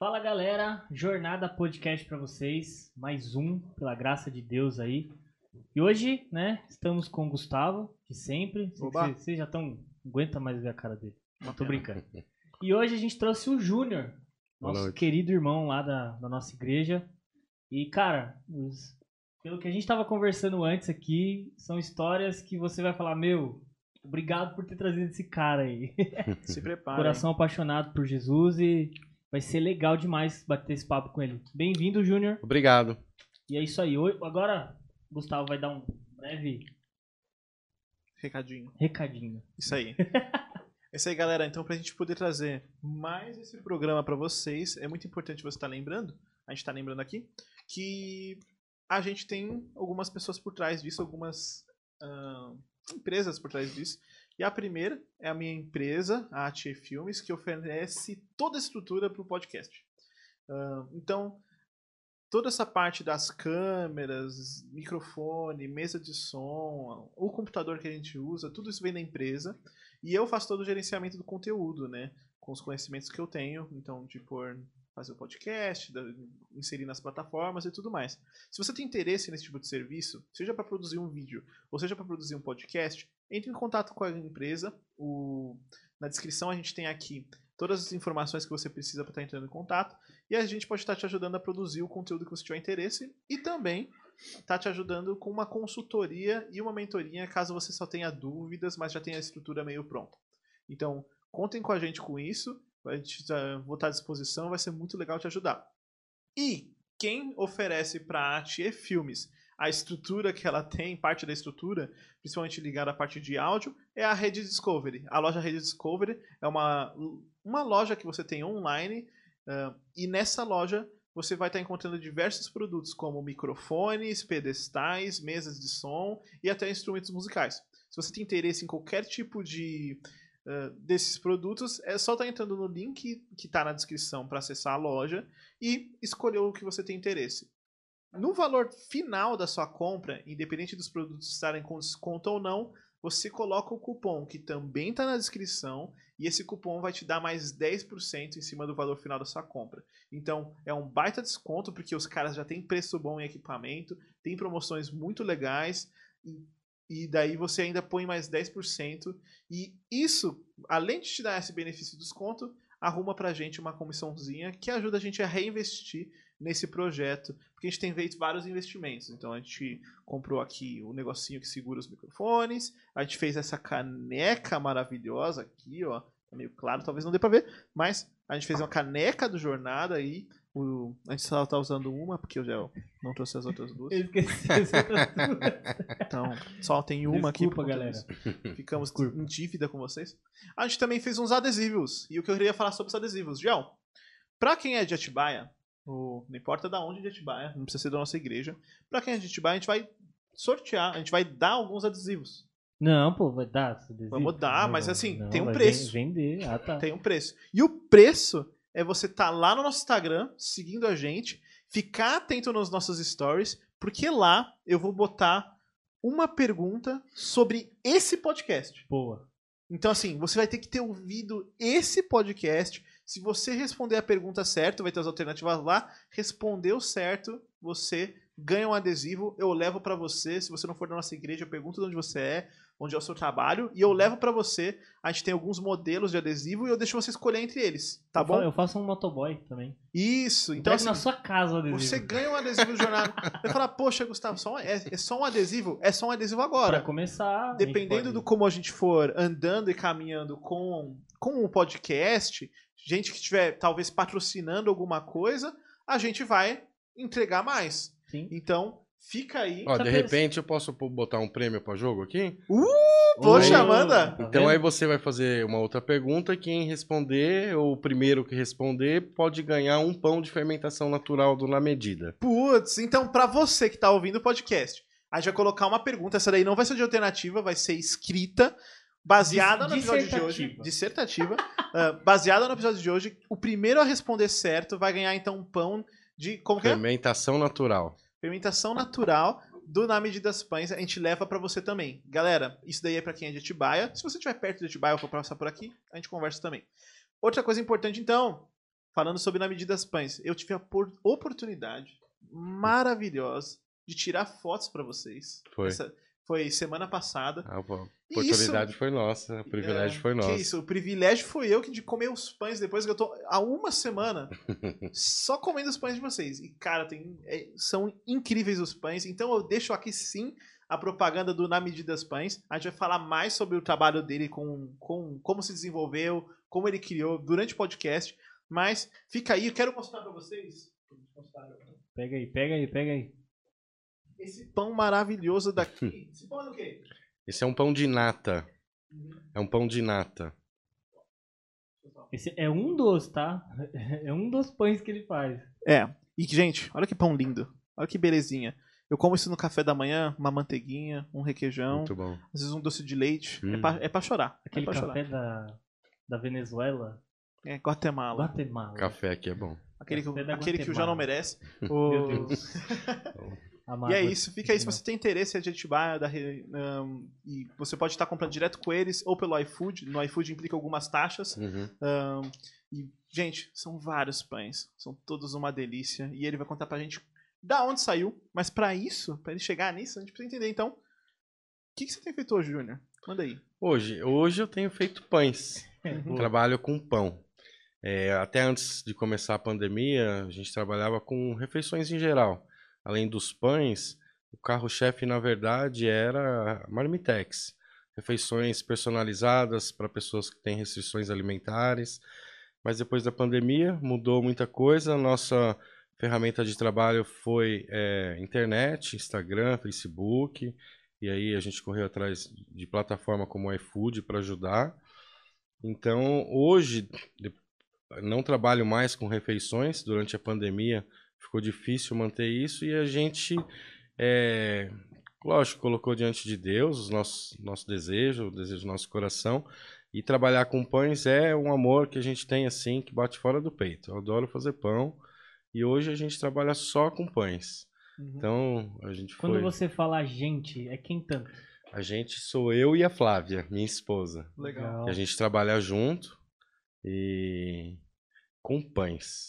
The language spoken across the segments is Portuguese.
Fala galera, Jornada Podcast pra vocês, mais um, pela graça de Deus aí. E hoje, né, estamos com o Gustavo, de sempre. Que Oba. Vocês vocês já estão. Não aguenta mais ver a cara dele. Não tô brincando. E hoje a gente trouxe o Júnior, nosso querido irmão lá da, da nossa igreja. E, cara, os- pelo que a gente tava conversando antes aqui, são histórias que você vai falar, meu, obrigado por ter trazido esse cara aí. Se prepara. Coração apaixonado por Jesus e vai ser legal demais bater esse papo com ele. Bem-vindo, Júnior. Obrigado. E é isso aí. Agora, Gustavo vai dar um breve Recadinho. recadinho. Isso aí. É isso aí, galera. Então, pra gente poder trazer mais esse programa pra vocês, é muito importante você estar lembrando, a gente tá lembrando aqui, que a gente tem algumas pessoas por trás disso, algumas ah, empresas por trás disso. E a primeira é a minha empresa, a AT Filmes, que oferece toda a estrutura para o podcast. Ah, então, toda essa parte das câmeras, microfone, mesa de som, o computador que a gente usa, tudo isso vem da empresa. E eu faço todo o gerenciamento do conteúdo, né? Com os conhecimentos que eu tenho. Então, de pôr, fazer o podcast, inserir nas plataformas e tudo mais. Se você tem interesse nesse tipo de serviço, seja para produzir um vídeo ou seja para produzir um podcast, entre em contato com a empresa. O- na descrição a gente tem aqui todas as informações que você precisa para estar entrando em contato. E a gente pode estar te ajudando a produzir o conteúdo que você tiver interesse. E também tá te ajudando com uma consultoria e uma mentoria caso você só tenha dúvidas, mas já tenha a estrutura meio pronta. Então, contem com a gente com isso. A gente tá- vou estar à disposição, vai ser muito legal te ajudar. E quem oferece para a Atie Filmes a estrutura que ela tem, parte da estrutura, principalmente ligada à parte de áudio, é a Rede Discovery. A loja Rede Discovery é uma, uma loja que você tem online ah, e nessa loja você vai estar encontrando diversos produtos como microfones, pedestais, mesas de som e até instrumentos musicais. Se você tem interesse em qualquer tipo de uh, desses produtos, é só estar entrando no link que está na descrição para acessar a loja e escolher o que você tem interesse. No valor final da sua compra, independente dos produtos estarem com desconto ou não, você coloca o cupom que também está na descrição e esse cupom vai te dar mais 10% em cima do valor final da sua compra. Então, é um baita desconto, porque os caras já têm preço bom em equipamento, tem promoções muito legais, e, daí você ainda põe mais 10%. E isso, além de te dar esse benefício de desconto, arruma pra gente uma comissãozinha que ajuda a gente a reinvestir nesse projeto, porque a gente tem feito vários investimentos. Então, a gente comprou aqui o negocinho que segura os microfones, a gente fez essa caneca maravilhosa aqui, ó, tá meio claro, talvez não dê pra ver, mas a gente fez uma caneca do Jornada aí. O, a gente só tá usando uma, porque eu já não trouxe as outras duas. Eu esqueci as outras duas. Então, só tem uma aqui. Desculpa, por conta galera. disso. Ficamos em dívida com vocês. A gente também fez uns adesivos. E o que eu queria falar sobre os adesivos. João, pra quem é de Atibaia, ou não importa da onde de Atibaia, não precisa ser da nossa igreja. Pra quem é de Atibaia, a gente vai sortear, a gente vai dar alguns adesivos. Não, pô, vai dar. adesivo? Vamos dar, Não, mas assim, não, tem um preço. ven- Vender, ah tá. Tem um preço. E o preço é você estar lá no nosso Instagram, seguindo a gente, ficar atento nos nossos stories, porque lá eu vou botar uma pergunta sobre esse podcast. Boa. Então, assim, você vai ter que ter ouvido esse podcast. Se você responder a pergunta certa, vai ter as alternativas lá. Respondeu certo, você ganha um adesivo. Eu levo pra você. Se você não for da nossa igreja, eu pergunto de onde você é, onde é o seu trabalho. E eu levo pra você. A gente tem alguns modelos de adesivo e eu deixo você escolher entre eles. Tá Eu bom? Eu faço um motoboy também. Isso. Então Então, assim, na sua casa o adesivo. você ganha um adesivo de jornada. Vai falar, poxa, Gustavo, só é, é só um adesivo? É só um adesivo agora. Pra começar. Dependendo pode- do como a gente for andando e caminhando com, com o podcast, gente que estiver talvez patrocinando alguma coisa, a gente vai entregar mais. Sim. Então, fica aí. Ó, Tá de repente eu posso botar um prêmio pra jogo aqui? Poxa, Ô, manda! tá então aí você vai fazer uma outra pergunta. Quem responder, ou o primeiro que responder, pode ganhar um pão de fermentação natural do Na Medida. Putz, então pra você que tá ouvindo o podcast, a gente vai colocar uma pergunta. Essa daí não vai ser de alternativa, vai ser escrita, baseada Dis- no episódio de hoje. dissertativa. Ah, baseada no episódio de hoje. O primeiro a responder certo vai ganhar então um pão de. Como que é? Fermentação natural. Fermentação natural do Na Medida das Pães, a gente leva pra você também. Galera, isso daí é pra quem é de Atibaia. Se você estiver perto de Atibaia, eu vou passar por aqui, a gente conversa também. Outra coisa importante, então, falando sobre na medida das pães. Eu tive a por- oportunidade maravilhosa de tirar fotos pra vocês. Foi. Essa- foi semana passada. A oportunidade foi nossa, o privilégio É, foi nosso. Que isso, o privilégio foi eu que de comer os pães depois que eu tô há uma semana só comendo os pães de vocês. E, cara, tem, é, são incríveis os pães. Então eu deixo aqui sim a propaganda do Na Medida das Pães. A gente vai falar mais sobre o trabalho dele com, com como se desenvolveu, como ele criou durante o podcast. Mas fica aí, eu quero mostrar pra vocês. Pega aí, pega aí, pega aí. Esse pão maravilhoso daqui. Esse pão é do quê? Esse é um pão de nata. É um pão de nata. Esse é um dos, tá? É um dos pães que ele faz. É. E, gente, olha que pão lindo. Olha que belezinha. Eu como isso no café da manhã, uma manteiguinha, um requeijão, Muito bom. às vezes um doce de leite. É, Hum. pra, é pra chorar. Aquele é pra café chorar. da, da Venezuela. É Guatemala. Guatemala. Café aqui é bom. Aquele, que, aquele que o João não merece. Meu Deus. E é isso, fica aí. Se você tem interesse em Atibaia, da Re- ahn, e você pode estar comprando direto com eles ou pelo iFood. No iFood implica algumas taxas. Uhum. Ahn, e, gente, são vários pães. São todos uma delícia. E ele vai contar pra gente da onde saiu. Mas pra isso, pra ele chegar nisso, a gente precisa entender. Então, o que, que você tem feito hoje, Júnior? Manda aí. Hoje, hoje eu tenho feito pães. Boa. Trabalho com pão. É, até antes de começar a pandemia, a gente trabalhava com refeições em geral. Além dos pães, o carro-chefe, na verdade, era Marmitex. Refeições personalizadas para pessoas que têm restrições alimentares. Mas depois da pandemia, mudou muita coisa. Nossa ferramenta de trabalho foi é, internet, Instagram, Facebook. E aí a gente correu atrás de plataforma como o iFood para ajudar. Então, hoje, não trabalho mais com refeições. Durante a pandemia, ficou difícil manter isso e a gente, é, lógico, colocou diante de Deus o nosso, nosso desejo, o desejo do nosso coração. E trabalhar com pães é um amor que a gente tem assim, que bate fora do peito. Eu adoro fazer pão e hoje a gente trabalha só com pães. Então, a gente Quando foi. você fala gente, é quem tanto? A gente sou eu e a Flávia, minha esposa. Legal. Que a gente trabalha junto e com pães.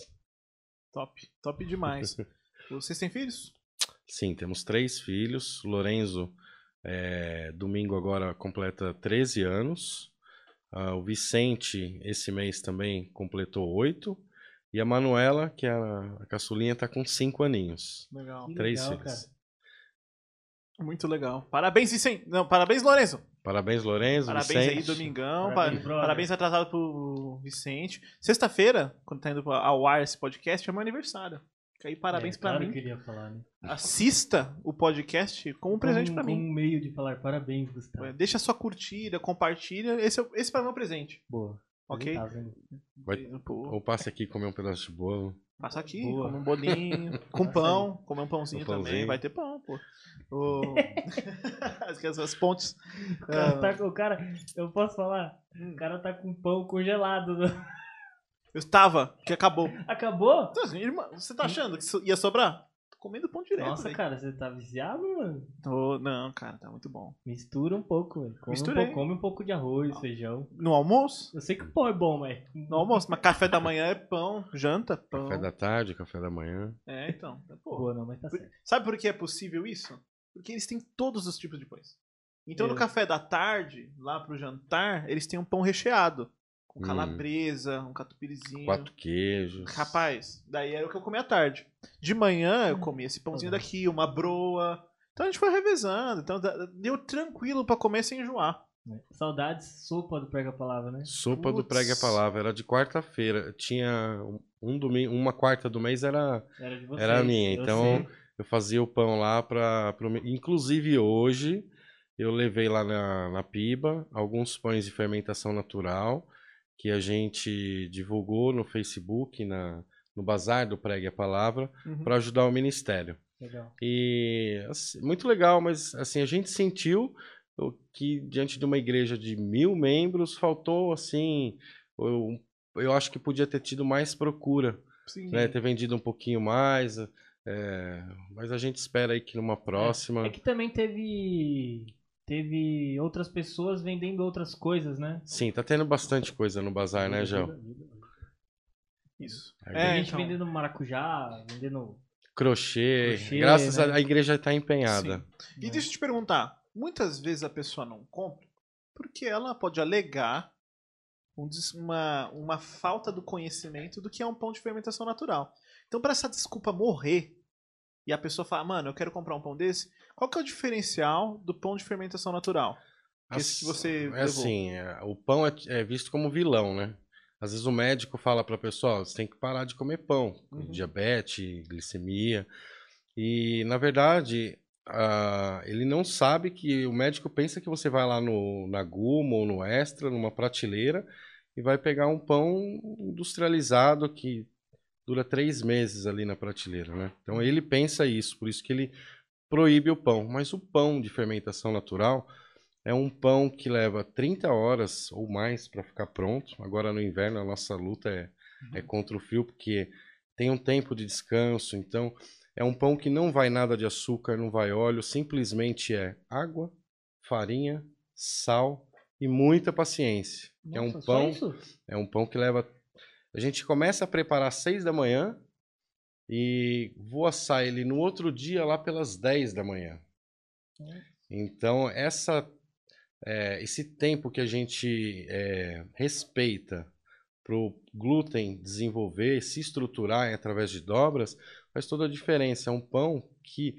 Top. Top demais. Vocês têm filhos? Sim, temos três filhos. O Lorenzo, é, domingo agora, completa 13 anos. Ah, o Vicente, esse mês também completou 8. E a Manuela, que é a, a caçulinha, tá com 5 aninhos. Legal. Três legal, filhos. cara. Muito legal. Parabéns, Vicente. Não, parabéns, Lourenço. Parabéns, Lorenzo. Parabéns aí, Vicente. domingão. Parabéns, pa-. Parabéns atrasado pro Vicente. Sexta-feira, quando tá indo ao ar esse podcast, é meu aniversário. Fica aí, parabéns é, pra claro mim. que eu queria falar, né? Assista o podcast como um presente pra mim. Como um meio de falar parabéns. Gustavo. Deixa sua curtida, compartilha. Esse, é, esse pra mim é um presente. Boa. Ok? Tá? Vai- Ou passe aqui comer um pedaço de bolo. Passa aqui, Boa. come um bolinho, com Passa pão, comer um pãozinho Um também. pãozinho. Vai ter pão, pô. O... As pontes. O cara, Ah, tá com- o cara, eu posso falar? O cara tá com pão congelado. né? eu estava, que acabou. Acabou? Então, assim, irmã, você tá achando que ia sobrar? Comendo pão direto. Nossa, velho. cara, você tá viciado, mano? Tô- Não, cara, tá muito bom. Mistura um pouco, velho. Come, um pouco, come um pouco de arroz, feijão. No almoço? Eu sei que o pão é bom, mas. No almoço, mas café da manhã é pão, janta, pão. Café da tarde, café da manhã. É, então. Pô. Boa, não, mas tá certo. Sabe por que é possível isso? Porque eles têm todos os tipos de pães. Então no É. café da tarde, lá pro jantar, eles têm um pão recheado. Com Hum. calabresa, um catupiryzinho. Quatro queijos. Rapaz, daí era o que eu comia à tarde. De manhã eu comia esse pãozinho Uhum. daqui, uma broa. Então a gente foi revezando. Então deu tranquilo pra comer sem enjoar. né? Saudades, sopa do Pega Palavra, né? Sopa do Putz. Pregue a Palavra. Era de quarta-feira. Tinha um domingo, uma quarta do mês era Era de vocês. Era minha, eu então- sei. eu fazia o pão lá para inclusive hoje eu levei lá na, na Piba alguns pães de fermentação natural que a gente divulgou no Facebook, na, no bazar do Pregue a Palavra, Uhum. para ajudar o ministério. Legal. E assim, muito legal, mas assim a gente sentiu que diante de uma igreja de mil membros faltou assim, eu, eu acho que podia ter tido mais procura Sim. né, ter vendido um pouquinho mais. é, mas a gente espera aí que numa próxima. É que também teve. Teve outras pessoas vendendo outras coisas, né? Sim, tá tendo bastante coisa no bazar, né, Gel? Isso. A É, gente então. vendendo maracujá, vendendo. Crochê. Crochê, Graças né? a a igreja está empenhada. Sim. E né? deixa eu te perguntar, muitas vezes a pessoa não compra porque ela pode alegar um uma, uma falta do conhecimento do que é um pão de fermentação natural. Então, para essa desculpa morrer e a pessoa falar, mano, eu quero comprar um pão desse, qual que é o diferencial do pão de fermentação natural? Esse que você é assim, é, o pão é, é visto como vilão, né? Às vezes o médico fala para a pessoa, você tem que parar de comer pão, Uhum. diabetes, glicemia. E, na verdade, ah, ele não sabe que o médico pensa que você vai lá no, na Guma ou no Extra, numa prateleira, e vai pegar um pão industrializado que dura três meses ali na prateleira, né? Então ele pensa isso, por isso que ele proíbe o pão. Mas o pão de fermentação natural é um pão que leva 30 horas ou mais para ficar pronto. Agora no inverno a nossa luta é, é contra o frio, porque tem um tempo de descanso. Então é um pão que não vai nada de açúcar, não vai óleo, simplesmente é água, farinha, sal e muita paciência. é um Nossa, pão, é um pão que leva. A gente começa a preparar às 6 da manhã e vou assar ele no outro dia lá pelas 10 da manhã. Então, essa, é, esse tempo que a gente é, respeita para o glúten desenvolver, se estruturar através de dobras, faz toda a diferença. É um pão que,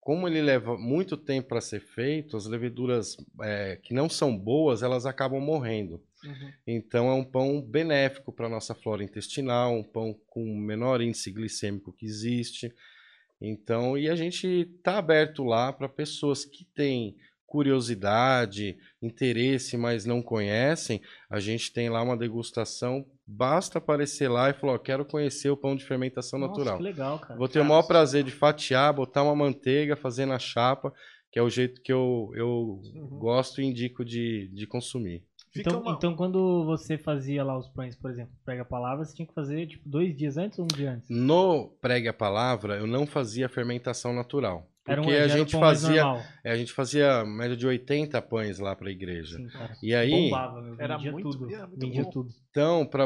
como ele leva muito tempo para ser feito, as leveduras é, que não são boas, elas acabam morrendo. Uhum. Então é um pão benéfico para a nossa flora intestinal, um pão com o menor índice glicêmico que existe. Então, e a gente está aberto lá para pessoas que têm curiosidade, interesse, mas não conhecem. A gente tem lá uma degustação. Basta aparecer lá e falar: quero conhecer o pão de fermentação Nossa, natural. que legal, cara. Vou ter o maior prazer de fatiar, botar uma manteiga, fazer na chapa, que é o jeito que eu, eu Uhum. gosto e indico de, de consumir. Então, uma- então, quando você fazia lá os pães, por exemplo, prega a palavra, você tinha que fazer tipo dois dias antes ou um dia antes? No pregue a palavra, eu não fazia fermentação natural. Era um, Porque já a era o gente fazia, é, a gente fazia média de 80 pães lá para a igreja. Sim, cara. E aí, Bombava, meu. Era Vendia muito- tudo. era muito Vendia bom. tudo. então, pra,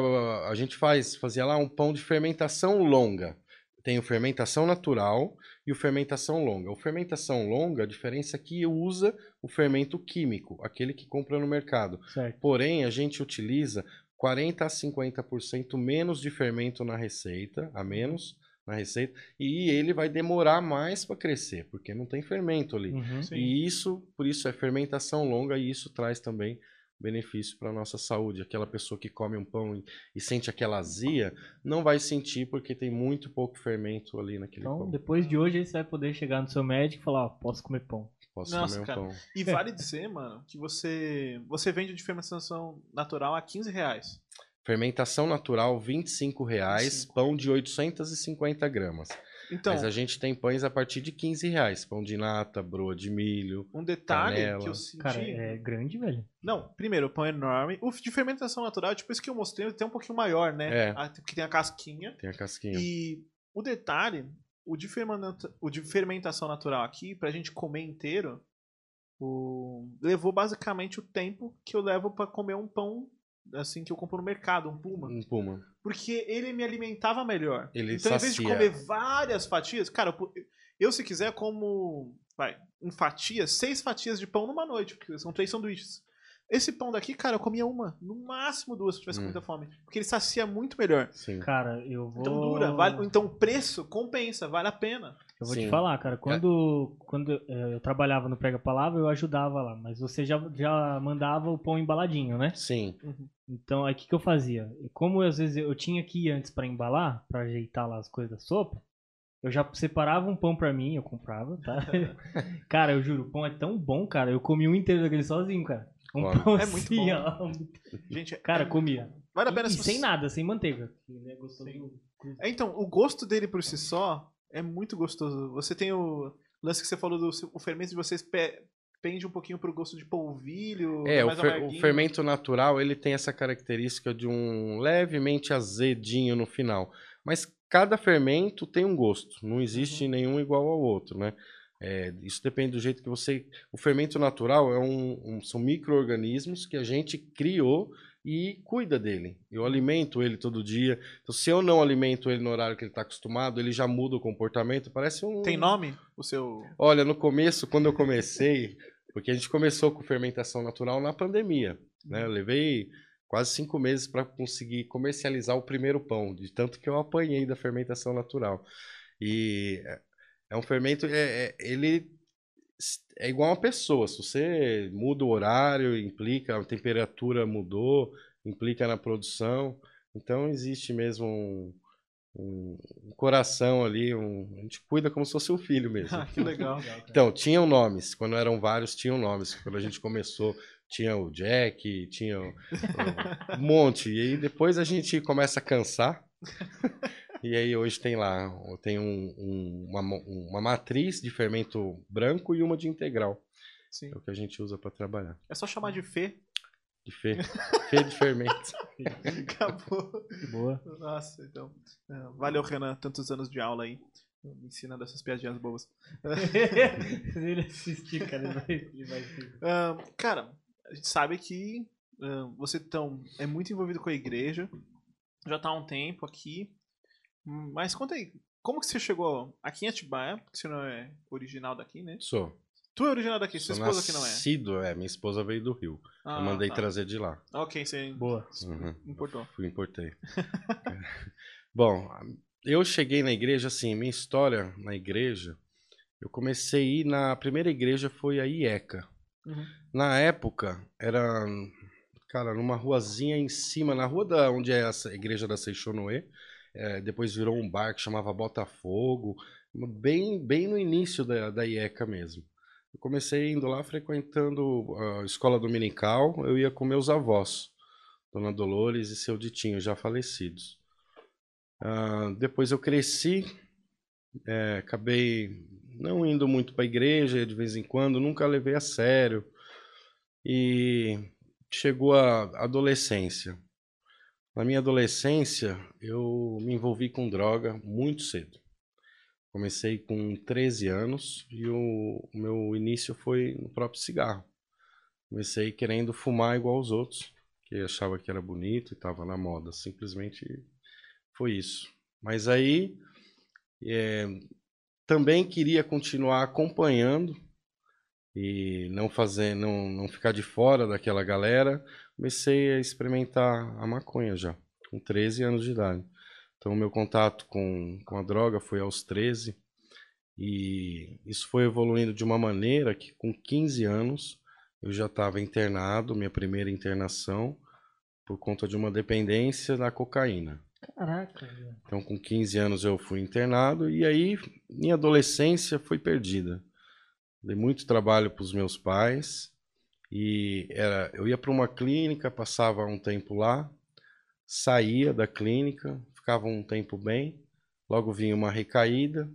a gente faz, fazia lá um pão de fermentação longa. Tem o fermentação natural e o fermentação longa. O fermentação longa, a diferença é que usa o fermento químico, aquele que compra no mercado. Certo. Porém, a gente utiliza 40 a 50% menos de fermento na receita, a menos na receita, e ele vai demorar mais para crescer, porque não tem fermento ali. Uhum. E isso, por isso é fermentação longa e isso traz também benefício para nossa saúde. Aquela pessoa que come um pão e, e sente aquela azia, não vai sentir porque tem muito pouco fermento ali naquele Então, pão. depois de hoje, aí você vai poder chegar no seu médico e falar, ó, posso comer pão. Posso Nossa, comer um cara. pão. E vale dizer, mano, que você você vende de fermentação natural a 15 reais. Fermentação natural, 25 reais, 25. pão de 850 gramas. Então, Mas a gente tem pães a partir de 15 reais. Pão de nata, broa de milho. um detalhe canela. que eu senti. Cara, é grande, velho. Não, primeiro, o pão é enorme. O de fermentação natural, tipo esse que eu mostrei, ele tem um pouquinho maior, né? É. Ah, Porque tem a casquinha. Tem a casquinha. E o detalhe, o de, fermenta- o de fermentação natural aqui, pra gente comer inteiro, o- levou basicamente o tempo que eu levo pra comer um pão assim que eu compro no mercado, um puma. Um puma. Porque ele me alimentava melhor. Ele então, em vez de sacia. comer várias fatias, cara, eu- se quiser como, vai, em fatias, seis fatias de pão numa noite, porque são três sanduíches. Esse pão daqui, cara, eu comia uma, no máximo duas se eu tivesse com Hum. muita fome. Porque ele sacia muito melhor. Sim. Cara, eu vou. Então dura, vale, então o preço compensa, vale a pena. Eu vou Sim. te falar, cara. Quando, quando eh, eu trabalhava no Prega Palavra, eu ajudava lá. Mas você já, já mandava o pão embaladinho, né? Sim. Então, aí o que, que eu fazia? Como às vezes eu tinha que ir antes pra embalar, pra ajeitar lá as coisas da sopa, eu já separava um pão pra mim, eu comprava, tá? cara, eu juro, o pão é tão bom, cara. Eu comi um inteiro daquele sozinho, cara. Um Olha. pão É muito assim, bom. ó. Gente, é- Cara, é- comia. vale a pena e se você- sem nada, sem manteiga. É gostoso. É, então, o gosto dele por si só é muito gostoso. Você tem o lance que você falou do o fermento de vocês pe- pende um pouquinho pro gosto de polvilho, É, o, mais fer- o fermento natural, ele tem essa característica de um levemente azedinho no final. Mas cada fermento tem um gosto. Não existe Uhum. nenhum igual ao outro, né? É, isso depende do jeito que você... O fermento natural é um, um- são micro-organismos que a gente criou e cuida dele. Eu alimento ele todo dia. Então, se eu não alimento ele no horário que ele está acostumado, ele já muda o comportamento. Parece um. Tem nome? O seu. Olha, no começo, quando eu comecei, porque a gente começou com fermentação natural na pandemia, né? Eu levei quase cinco meses para conseguir comercializar o primeiro pão, de tanto que eu apanhei da fermentação natural. E é, é um fermento, é, é, ele é igual uma pessoa. Se você muda o horário, implica, a temperatura mudou, implica na produção. Então existe mesmo um, um, um coração ali, um, a gente cuida como se fosse um filho mesmo. Ah, que legal. então, tinham nomes. Quando eram vários, tinham nomes. Quando a gente começou, tinha o Jack, tinha um monte. E aí depois a gente começa a cansar. E aí hoje tem lá, tem um, um, uma, uma matriz de fermento branco e uma de integral. Sim. É o que a gente usa para trabalhar. É só chamar de Fê. De Fê. Fê de fermento. Acabou. Boa. Nossa, então. é, Valeu, Renan, tantos anos de aula aí. Me ensinando essas piadinhas bobas. Se ele assistir, cara, ele vai, ele vai. Ahn, cara, a gente sabe que ahn, você tão, é muito envolvido com a igreja. Já tá há um tempo aqui. Mas conta aí, como que você chegou aqui em Atibaia? Porque você não é original daqui, né? Sou. Tu é original daqui, sua Sou esposa que não é. nascido, é. Minha esposa veio do Rio. Ah, eu mandei tá. trazer de lá. Ok, você Boa. Uhum. importou. Fui importei. Bom, eu cheguei na igreja assim, minha história na igreja, eu comecei a ir na a primeira igreja foi a IECA. Uhum. Na época era cara, numa ruazinha em cima, na rua da onde é essa igreja da Seixonoe, é, depois virou um bar que chamava Botafogo, bem bem no início da, da IECA mesmo. Eu comecei indo lá frequentando a escola dominical, eu ia com meus avós, Dona Dolores e seu Ditinho, já falecidos. Ah, depois eu cresci, é, acabei não indo muito para a igreja de vez em quando, nunca levei a sério. E chegou a adolescência. Na minha adolescência, eu me envolvi com droga muito cedo. Comecei com 13 anos e o, meu início foi no próprio cigarro. Comecei querendo fumar igual os outros, que achava que era bonito e estava na moda. Simplesmente foi isso. Mas aí é, também queria continuar acompanhando e não fazer, não, não ficar de fora daquela galera. Comecei a experimentar a maconha já, com 13 anos de idade. Então, meu contato com, com a droga foi aos 13 e isso foi evoluindo de uma maneira que com 15 anos eu já estava internado, minha primeira internação, por conta de uma dependência da cocaína. Caraca. Então, com 15 anos eu fui internado e aí minha adolescência foi perdida. Dei muito trabalho para os meus pais e era, eu ia para uma clínica, passava um tempo lá, saía da clínica, ficava um tempo bem, logo vinha uma recaída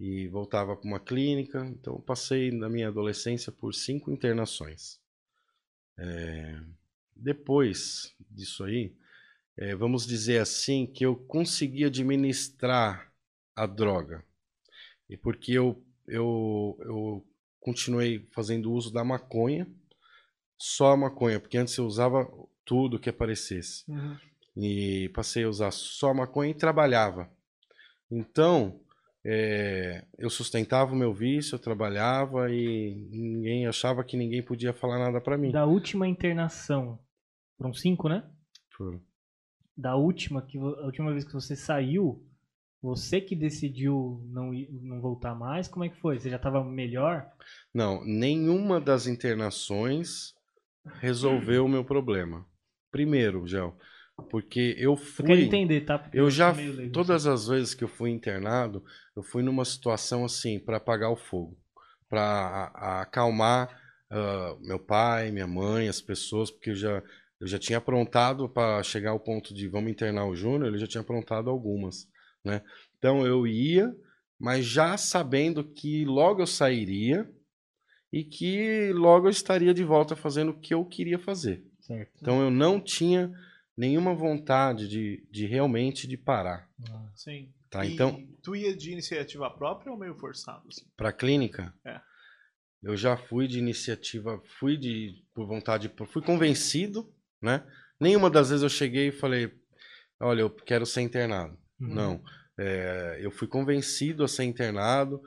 e voltava para uma clínica. Então, passei na minha adolescência por cinco internações. É, depois disso aí, é, vamos dizer assim, que eu consegui administrar a droga. E porque eu, eu, eu continuei fazendo uso da maconha, só a maconha, porque antes eu usava tudo que aparecesse. Uhum. E passei a usar só maconha e trabalhava. Então, é, eu sustentava o meu vício, eu trabalhava e ninguém achava que ninguém podia falar nada para mim. Da última internação, foram cinco, né? Foram. Da última, que a última vez que você saiu, você que decidiu não, ir- não voltar mais, como é que foi? Você já tava melhor? Não, nenhuma das internações resolveu o meu problema. Primeiro, Gel, porque eu Eu fui. quero entender, tá? Porque Eu já, todas as vezes que eu fui internado, eu fui numa situação assim, para apagar o fogo, para acalmar ah, meu pai, minha mãe, as pessoas, porque eu já, eu já tinha aprontado para chegar ao ponto de vamos internar o Júnior, ele já tinha aprontado algumas, né? Então eu ia, mas já sabendo que logo eu sairia e que logo eu estaria de volta fazendo o que eu queria fazer. Certo. Então eu não tinha nenhuma vontade de, de realmente de parar, Ah, Sim. tá? E Então, Tu ia de iniciativa própria ou meio forçado? assim? para clínica, É. eu já fui de iniciativa, fui de por vontade, fui convencido, né? Nenhuma das vezes eu cheguei e falei, olha, eu quero ser internado. Uhum. Não. É, eu fui convencido a ser internado,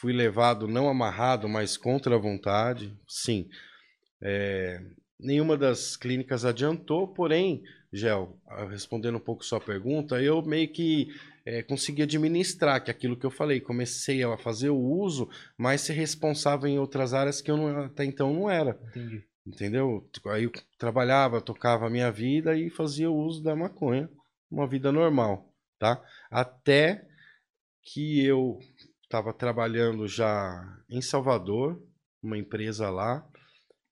fui levado não amarrado, mas contra a vontade. Sim. É, nenhuma das clínicas adiantou, porém, Gel, respondendo um pouco sua pergunta, eu meio que é, consegui administrar, que é aquilo que eu falei, comecei a fazer o uso, mas ser responsável em outras áreas que eu não, até então não era. Entendi. Entendeu? Aí eu trabalhava, tocava a minha vida e fazia o uso da maconha, uma vida normal, tá? Até que eu estava trabalhando já em Salvador, uma empresa lá,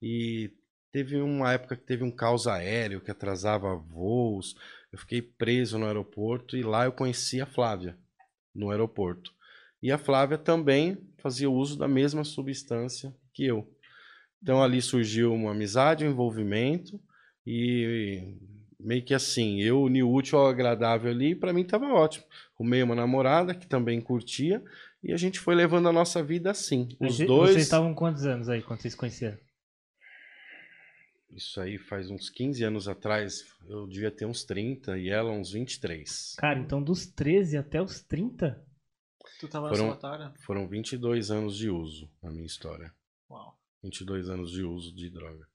e teve uma época que teve um caos aéreo que atrasava voos. Eu fiquei preso no aeroporto e lá eu conheci a Flávia no aeroporto. E a Flávia também fazia uso da mesma substância que eu. Então ali surgiu uma amizade, um envolvimento e meio que assim, eu uni o útil ao agradável ali, para mim tava ótimo. Arrumei uma namorada que também curtia e a gente foi levando a nossa vida assim. Os Mas dois. Vocês estavam quantos anos aí quando vocês se conheceram? Isso aí faz uns 15 anos atrás, eu devia ter uns 30 e ela uns 23. Cara, então dos 13 até os 30? Tu tava Foram- na Solatária? Foram 22 anos de uso na minha história. Uau. 22 anos de uso de droga.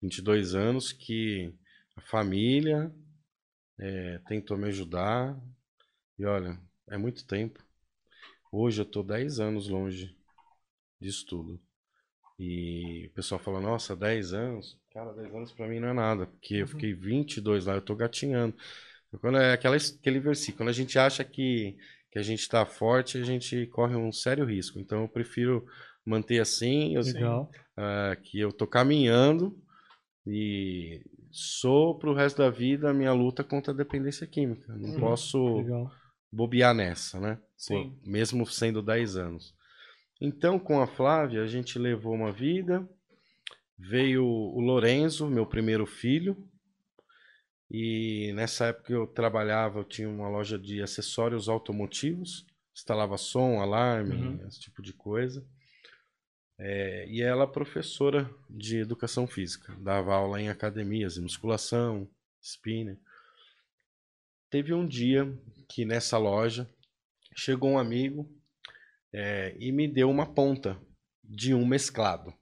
22 anos que a família eh, tentou me ajudar. E olha, é muito tempo. Hoje eu tô 10 anos longe disso tudo. E o pessoal fala, nossa, 10 anos? Cara, 10 anos pra mim não é nada, porque eu Uhum. fiquei 22 lá, eu tô gatinhando. Quando é aquela, aquele versículo, quando a gente acha que, que a gente tá forte, a gente corre um sério risco. Então eu prefiro manter assim, eu, Legal. ah, que eu tô caminhando e sou pro resto da vida a minha luta contra a dependência química. Não Uhum. posso Legal. bobear nessa, né? Sim. Pô, mesmo sendo 10 anos. Então, com a Flávia, a gente levou uma vida. Veio o Lorenzo, meu primeiro filho. E nessa época eu trabalhava, eu tinha uma loja de acessórios automotivos, instalava som, alarme, Uhum. esse tipo de coisa. É, e ela professora de educação física, dava aula em academias, de musculação, spinning. Teve um dia que nessa loja chegou um amigo é, e me deu uma ponta de um mesclado.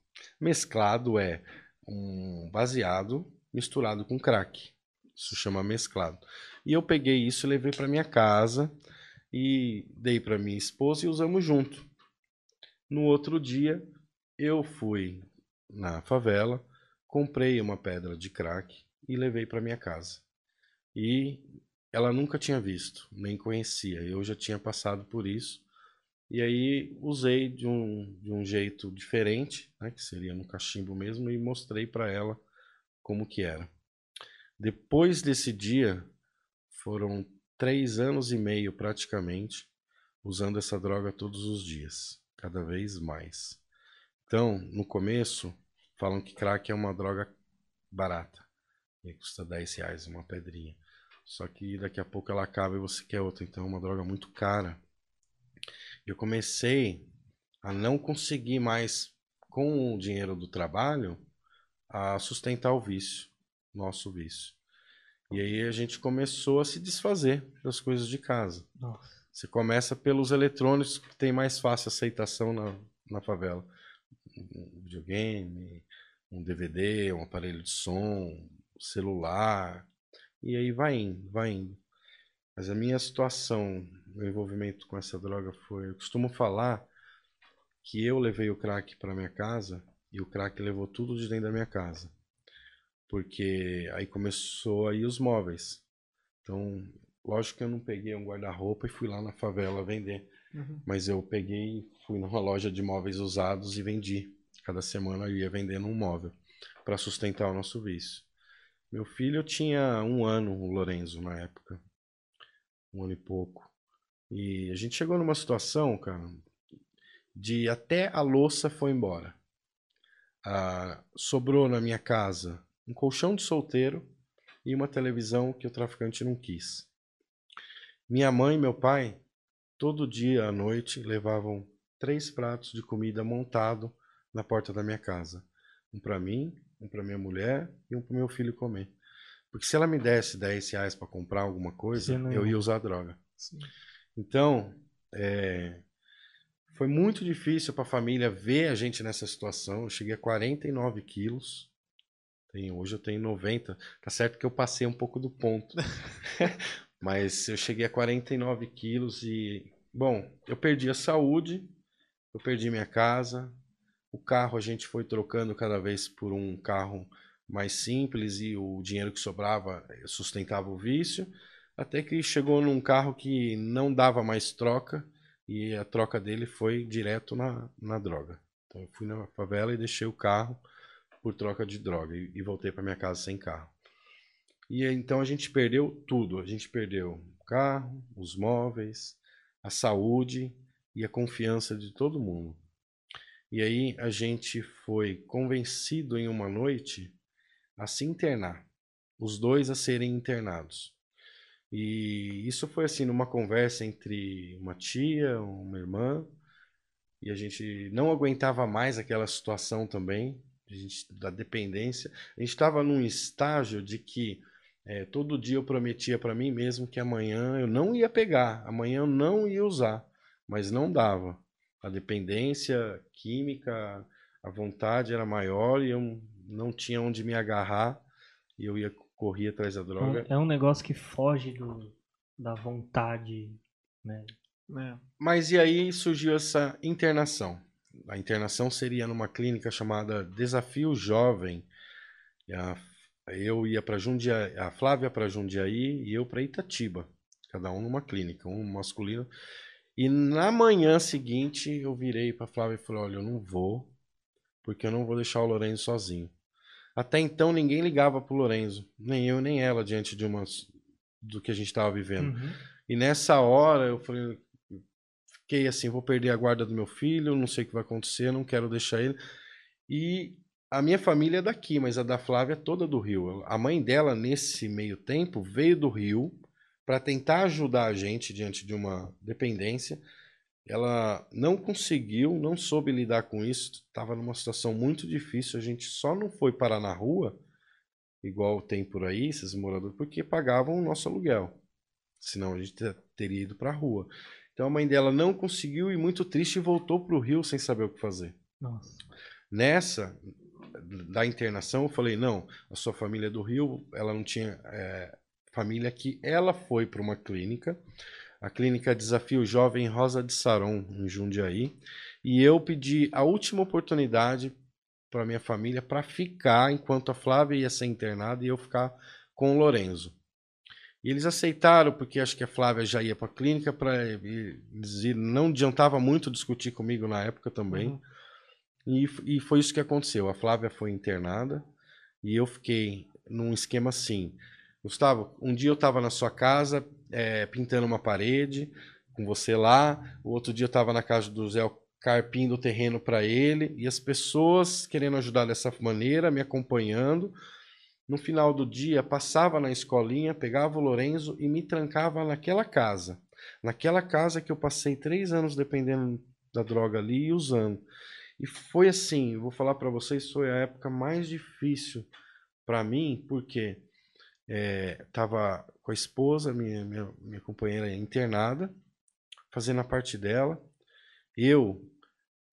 Mesclado é um baseado misturado com crack. Isso chama mesclado. E eu peguei isso e levei para minha casa e dei para minha esposa e usamos junto. No outro dia, eu fui na favela, comprei uma pedra de crack e levei para minha casa. E ela nunca tinha visto, nem conhecia. Eu já tinha passado por isso. E aí usei de um, de um jeito diferente, né, que seria no cachimbo mesmo, e mostrei para ela como que era. Depois desse dia, foram três anos e meio praticamente usando essa droga todos os dias, cada vez mais. Então, no começo, falam que crack é uma droga barata, e custa 10 reais uma pedrinha. Só que daqui a pouco ela acaba e você quer outra, então é uma droga muito cara. Eu comecei a não conseguir mais, com o dinheiro do trabalho, a sustentar o vício, nosso vício. E aí a gente começou a se desfazer das coisas de casa. Nossa. Você começa pelos eletrônicos que tem mais fácil aceitação na, na favela. Um videogame, um DVD, um aparelho de som, celular. E aí vai indo, vai indo. Mas a minha situação, meu envolvimento com essa droga foi. Eu costumo falar que eu levei o crack para minha casa e o crack levou tudo de dentro da minha casa. Porque aí começou aí os móveis. Então, lógico que eu não peguei um guarda-roupa e fui lá na favela vender. Uhum. Mas eu peguei, fui numa loja de móveis usados e vendi. Cada semana eu ia vendendo um móvel para sustentar o nosso vício. Meu filho tinha um ano, o Lorenzo, na época. Um ano e pouco. E a gente chegou numa situação, cara, de até a louça foi embora. Ah, sobrou na minha casa um colchão de solteiro e uma televisão que o traficante não quis. Minha mãe e meu pai, todo dia à noite, levavam três pratos de comida montado na porta da minha casa. Um para mim, um para minha mulher e um para meu filho comer. Porque se ela me desse 10 reais para comprar alguma coisa, eu ia usar droga. Sim. Então, é, foi muito difícil para a família ver a gente nessa situação. Eu cheguei a 49 quilos. hoje eu tenho 90. Tá certo que eu passei um pouco do ponto. Mas eu cheguei a 49 quilos e, bom, eu perdi a saúde, eu perdi minha casa, o carro a gente foi trocando cada vez por um carro mais simples e o dinheiro que sobrava sustentava o vício, até que chegou num carro que não dava mais troca e a troca dele foi direto na, na droga. Então eu fui na favela e deixei o carro por troca de droga e, e voltei para minha casa sem carro. E então a gente perdeu tudo. A gente perdeu o carro, os móveis, a saúde e a confiança de todo mundo. E aí a gente foi convencido em uma noite a se internar, os dois a serem internados. E isso foi assim numa conversa entre uma tia, uma irmã, e a gente não aguentava mais aquela situação também, gente, da dependência. A gente estava num estágio de que é, todo dia eu prometia para mim mesmo que amanhã eu não ia pegar, amanhã eu não ia usar, mas não dava. A dependência química, a vontade era maior e eu não tinha onde me agarrar e eu ia correr atrás da droga. É um negócio que foge do, da vontade, né? É. Mas e aí surgiu essa internação. A internação seria numa clínica chamada Desafio Jovem. A eu ia para Jundiaí, a Flávia para Jundiaí e eu para Itatiba, cada um numa clínica, um masculino. E na manhã seguinte eu virei para Flávia e falei: "Olha, eu não vou, porque eu não vou deixar o Lorenzo sozinho". Até então ninguém ligava pro Lorenzo, nem eu nem ela diante de umas do que a gente estava vivendo. Uhum. E nessa hora eu falei, fiquei assim, vou perder a guarda do meu filho, não sei o que vai acontecer, não quero deixar ele. E a minha família é daqui, mas a da Flávia é toda do Rio. A mãe dela, nesse meio tempo, veio do Rio para tentar ajudar a gente diante de uma dependência. Ela não conseguiu, não soube lidar com isso, estava numa situação muito difícil. A gente só não foi parar na rua, igual tem por aí, esses moradores, porque pagavam o nosso aluguel. Senão a gente teria ido para a rua. Então a mãe dela não conseguiu e, muito triste, voltou para o Rio sem saber o que fazer. Nossa. Nessa, da internação, eu falei, não, a sua família é do Rio, ela não tinha é, família aqui. Ela foi para uma clínica, a clínica Desafio Jovem Rosa de Saron, em Jundiaí, e eu pedi a última oportunidade para minha família para ficar enquanto a Flávia ia ser internada e eu ficar com o Lorenzo. E eles aceitaram, porque acho que a Flávia já ia para a clínica, para eles não adiantava muito discutir comigo na época também. Uhum. E, e foi isso que aconteceu. A Flávia foi internada e eu fiquei num esquema assim. Gustavo, um dia eu estava na sua casa é, pintando uma parede com você lá, o outro dia eu estava na casa do Zé carpindo o terreno para ele e as pessoas querendo ajudar dessa maneira, me acompanhando. No final do dia, passava na escolinha, pegava o Lorenzo e me trancava naquela casa. Naquela casa que eu passei três anos dependendo da droga ali e usando. E foi assim, vou falar para vocês, foi a época mais difícil para mim, porque é, tava com a esposa, minha, minha, minha companheira internada, fazendo a parte dela. Eu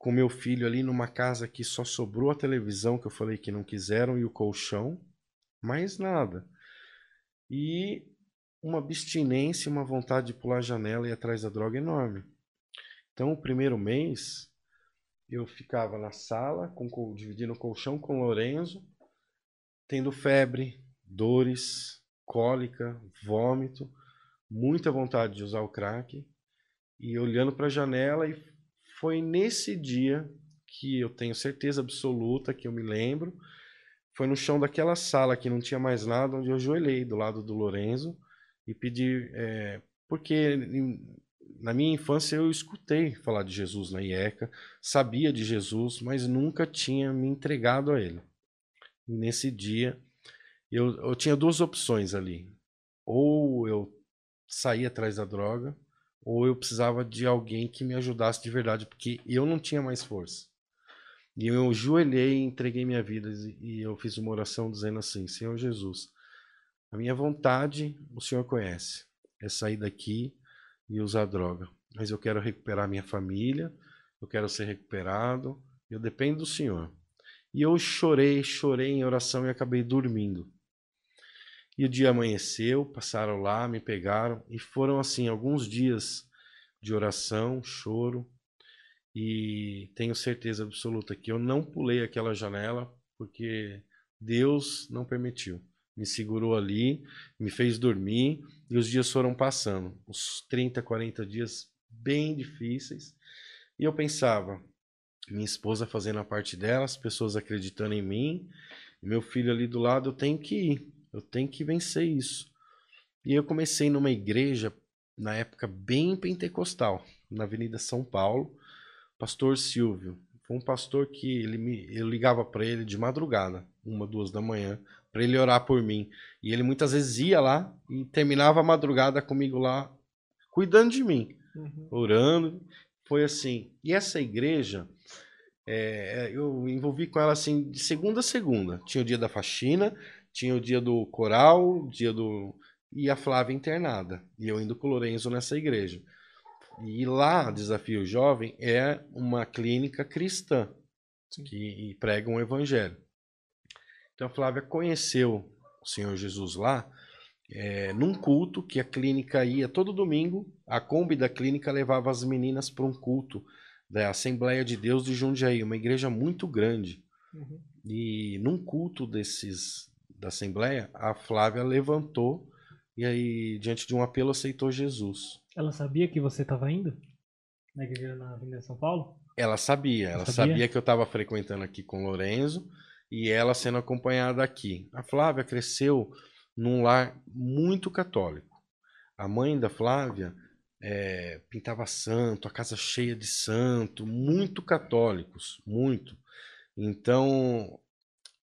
com meu filho ali numa casa que só sobrou a televisão que eu falei que não quiseram e o colchão, mais nada. E uma abstinência, uma vontade de pular a janela e ir atrás da droga enorme. Então, o primeiro mês, eu ficava na sala, com, dividindo o colchão com o Lorenzo, tendo febre, dores, cólica, vômito, muita vontade de usar o crack, e olhando para a janela, e foi nesse dia que eu tenho certeza absoluta que eu me lembro, foi no chão daquela sala que não tinha mais nada, onde eu ajoelhei do lado do Lorenzo e pedi, é, porque na minha infância eu escutei falar de Jesus na IECA, sabia de Jesus, mas nunca tinha me entregado a ele. E nesse dia eu, eu tinha duas opções ali. Ou eu saía atrás da droga, ou eu precisava de alguém que me ajudasse de verdade, porque eu não tinha mais força. E eu ajoelhei, entreguei minha vida e eu fiz uma oração dizendo assim: Senhor Jesus, A minha vontade, o senhor conhece, é sair daqui e usar droga. Mas eu quero recuperar minha família, eu quero ser recuperado, eu dependo do senhor. E eu chorei, chorei em oração e acabei dormindo. E o dia amanheceu, passaram lá, me pegaram e foram assim alguns dias de oração, choro. E tenho certeza absoluta que eu não pulei aquela janela porque Deus não permitiu. Me segurou ali, me fez dormir e os dias foram passando. Os 30, 40 dias bem difíceis. E eu pensava, minha esposa fazendo a parte dela, as pessoas acreditando em mim, meu filho ali do lado, eu tenho que ir, eu tenho que vencer isso. E eu comecei numa igreja, na época bem pentecostal, na Avenida São Paulo, pastor Silvio. Um pastor que ele me, eu ligava para ele de madrugada, uma, duas da manhã, para ele orar por mim. E ele muitas vezes ia lá e terminava a madrugada comigo lá, cuidando de mim, uhum. orando. Foi assim. E essa igreja, é, eu envolvi com ela assim de segunda a segunda. Tinha o dia da faxina, tinha o dia do coral, dia do. E a Flávia internada. E eu indo com o Lorenzo nessa igreja. E lá, Desafio Jovem é uma clínica cristã Sim. que prega um evangelho. Então a Flávia conheceu o Senhor Jesus lá é, num culto que a clínica ia todo domingo. A Kombi da clínica levava as meninas para um culto da Assembleia de Deus de Jundiaí, uma igreja muito grande. Uhum. E num culto desses da Assembleia, a Flávia levantou e aí, diante de um apelo, aceitou Jesus. Ela sabia que você estava indo? Na igreja na Avenida São Paulo? Ela sabia, ela sabia, sabia que eu estava frequentando aqui com o Lorenzo e ela sendo acompanhada aqui. A Flávia cresceu num lar muito católico. A mãe da Flávia é, pintava santo, a casa cheia de santo, muito católicos, muito. Então,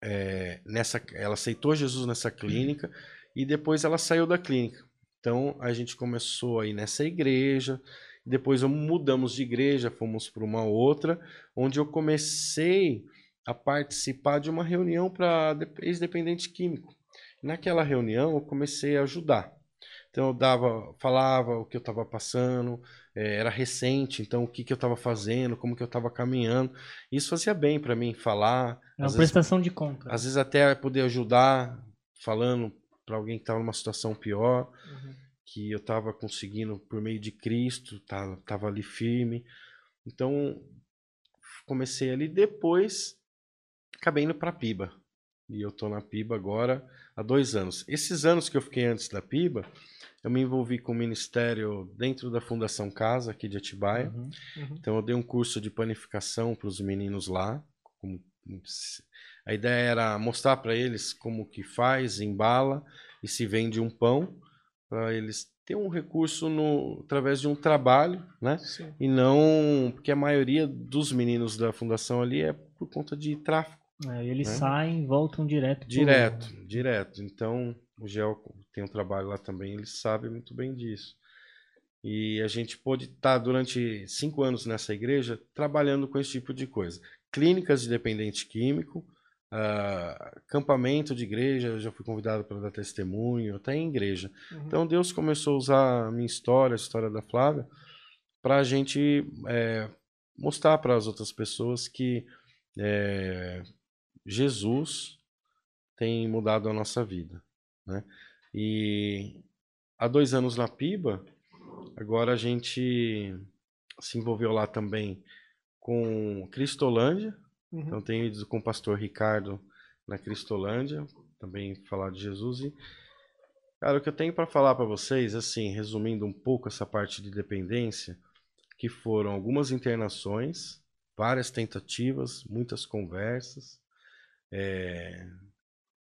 é, nessa, ela aceitou Jesus nessa clínica e depois ela saiu da clínica. Então, a gente começou aí nessa igreja, depois mudamos de igreja, fomos para uma outra, onde eu comecei a participar de uma reunião para ex-dependente químico. Naquela reunião, eu comecei a ajudar. Então eu dava, falava o que eu estava passando, é, era recente, então o que, que eu estava fazendo, como que eu estava caminhando. Isso fazia bem para mim falar. É uma prestação de conta. Às vezes até poder ajudar, falando para alguém que estava numa situação pior, uhum. que eu estava conseguindo por meio de Cristo, estava ali firme. Então comecei ali, depois acabei indo para Piba. E eu tô na Piba agora há dois anos. Esses anos que eu fiquei antes da Piba, eu me envolvi com o ministério dentro da Fundação Casa, aqui de Atibaia. Uhum, uhum. Então, eu dei um curso de panificação para os meninos lá. A ideia era mostrar para eles como que faz, embala e se vende um pão, para eles ter um recurso no, através de um trabalho, né? Sim. E não. Porque a maioria dos meninos da fundação ali é por conta de tráfico. É, eles né? saem e voltam direto. Direto, pro... direto. Então, o Gel tem um trabalho lá também, ele sabe muito bem disso. E a gente pôde estar durante cinco anos nessa igreja trabalhando com esse tipo de coisa. Clínicas de dependente químico, uh, acampamento de igreja, eu já fui convidado para dar testemunho, até em igreja. Uhum. Então Deus começou a usar a minha história, a história da Flávia, para a gente é, mostrar para as outras pessoas que é, Jesus tem mudado a nossa vida. Né? E há dois anos na Piba, agora a gente se envolveu lá também com Cristolândia. Uhum. Então tenho ido com o pastor Ricardo na Cristolândia, também falar de Jesus. E, cara, o que eu tenho para falar para vocês, assim, resumindo um pouco essa parte de dependência, que foram algumas internações, várias tentativas, muitas conversas, é,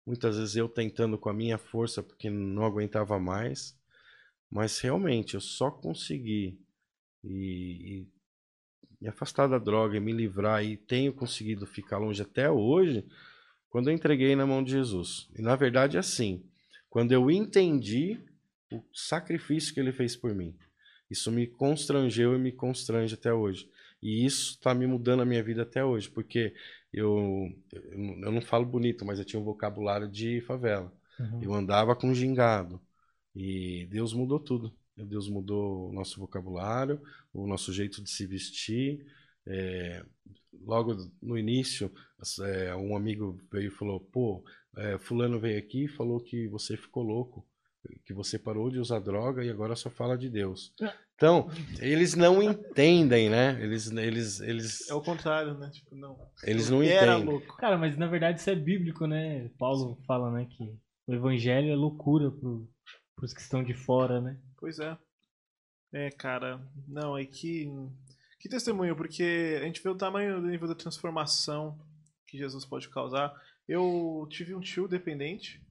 muitas vezes eu tentando com a minha força porque não aguentava mais, mas realmente eu só consegui e, e me afastar da droga e me livrar e tenho conseguido ficar longe até hoje quando eu entreguei na mão de Jesus. E na verdade é assim, quando eu entendi o sacrifício que ele fez por mim. Isso me constrangeu e me constrange até hoje. E isso está me mudando a minha vida até hoje, porque eu, eu não falo bonito, mas eu tinha um vocabulário de favela. Uhum. Eu andava com gingado. E Deus mudou tudo. Deus mudou o nosso vocabulário, o nosso jeito de se vestir. É, logo no início, é, um amigo veio e falou: pô, é, Fulano veio aqui e falou que você ficou louco, que você parou de usar droga e agora só fala de Deus. Então, eles não entendem, né? Eles, eles, eles, É o contrário, né? Tipo, não. eles não Ele era entendem. louco. Cara, mas na verdade isso é bíblico, né? Paulo fala, né, que o evangelho é loucura pro, pros que estão de fora, né? Pois é. É, cara. Não, é que. Que testemunho, porque a gente vê o tamanho do nível da transformação que Jesus pode causar. Eu tive um tio dependente.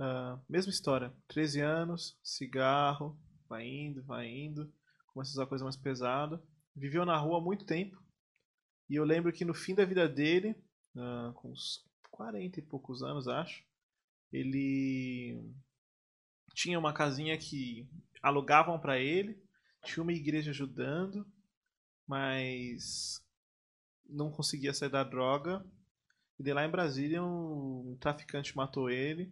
Ah, mesma história. 13 anos, cigarro, vai indo, vai indo. Começa a usar coisa mais pesada. Viveu na rua há muito tempo. E eu lembro que no fim da vida dele, ah, com uns 40 e poucos anos, acho, ele tinha uma casinha que alugavam pra ele, tinha uma igreja ajudando, mas não conseguia sair da droga. E de lá em Brasília um traficante matou ele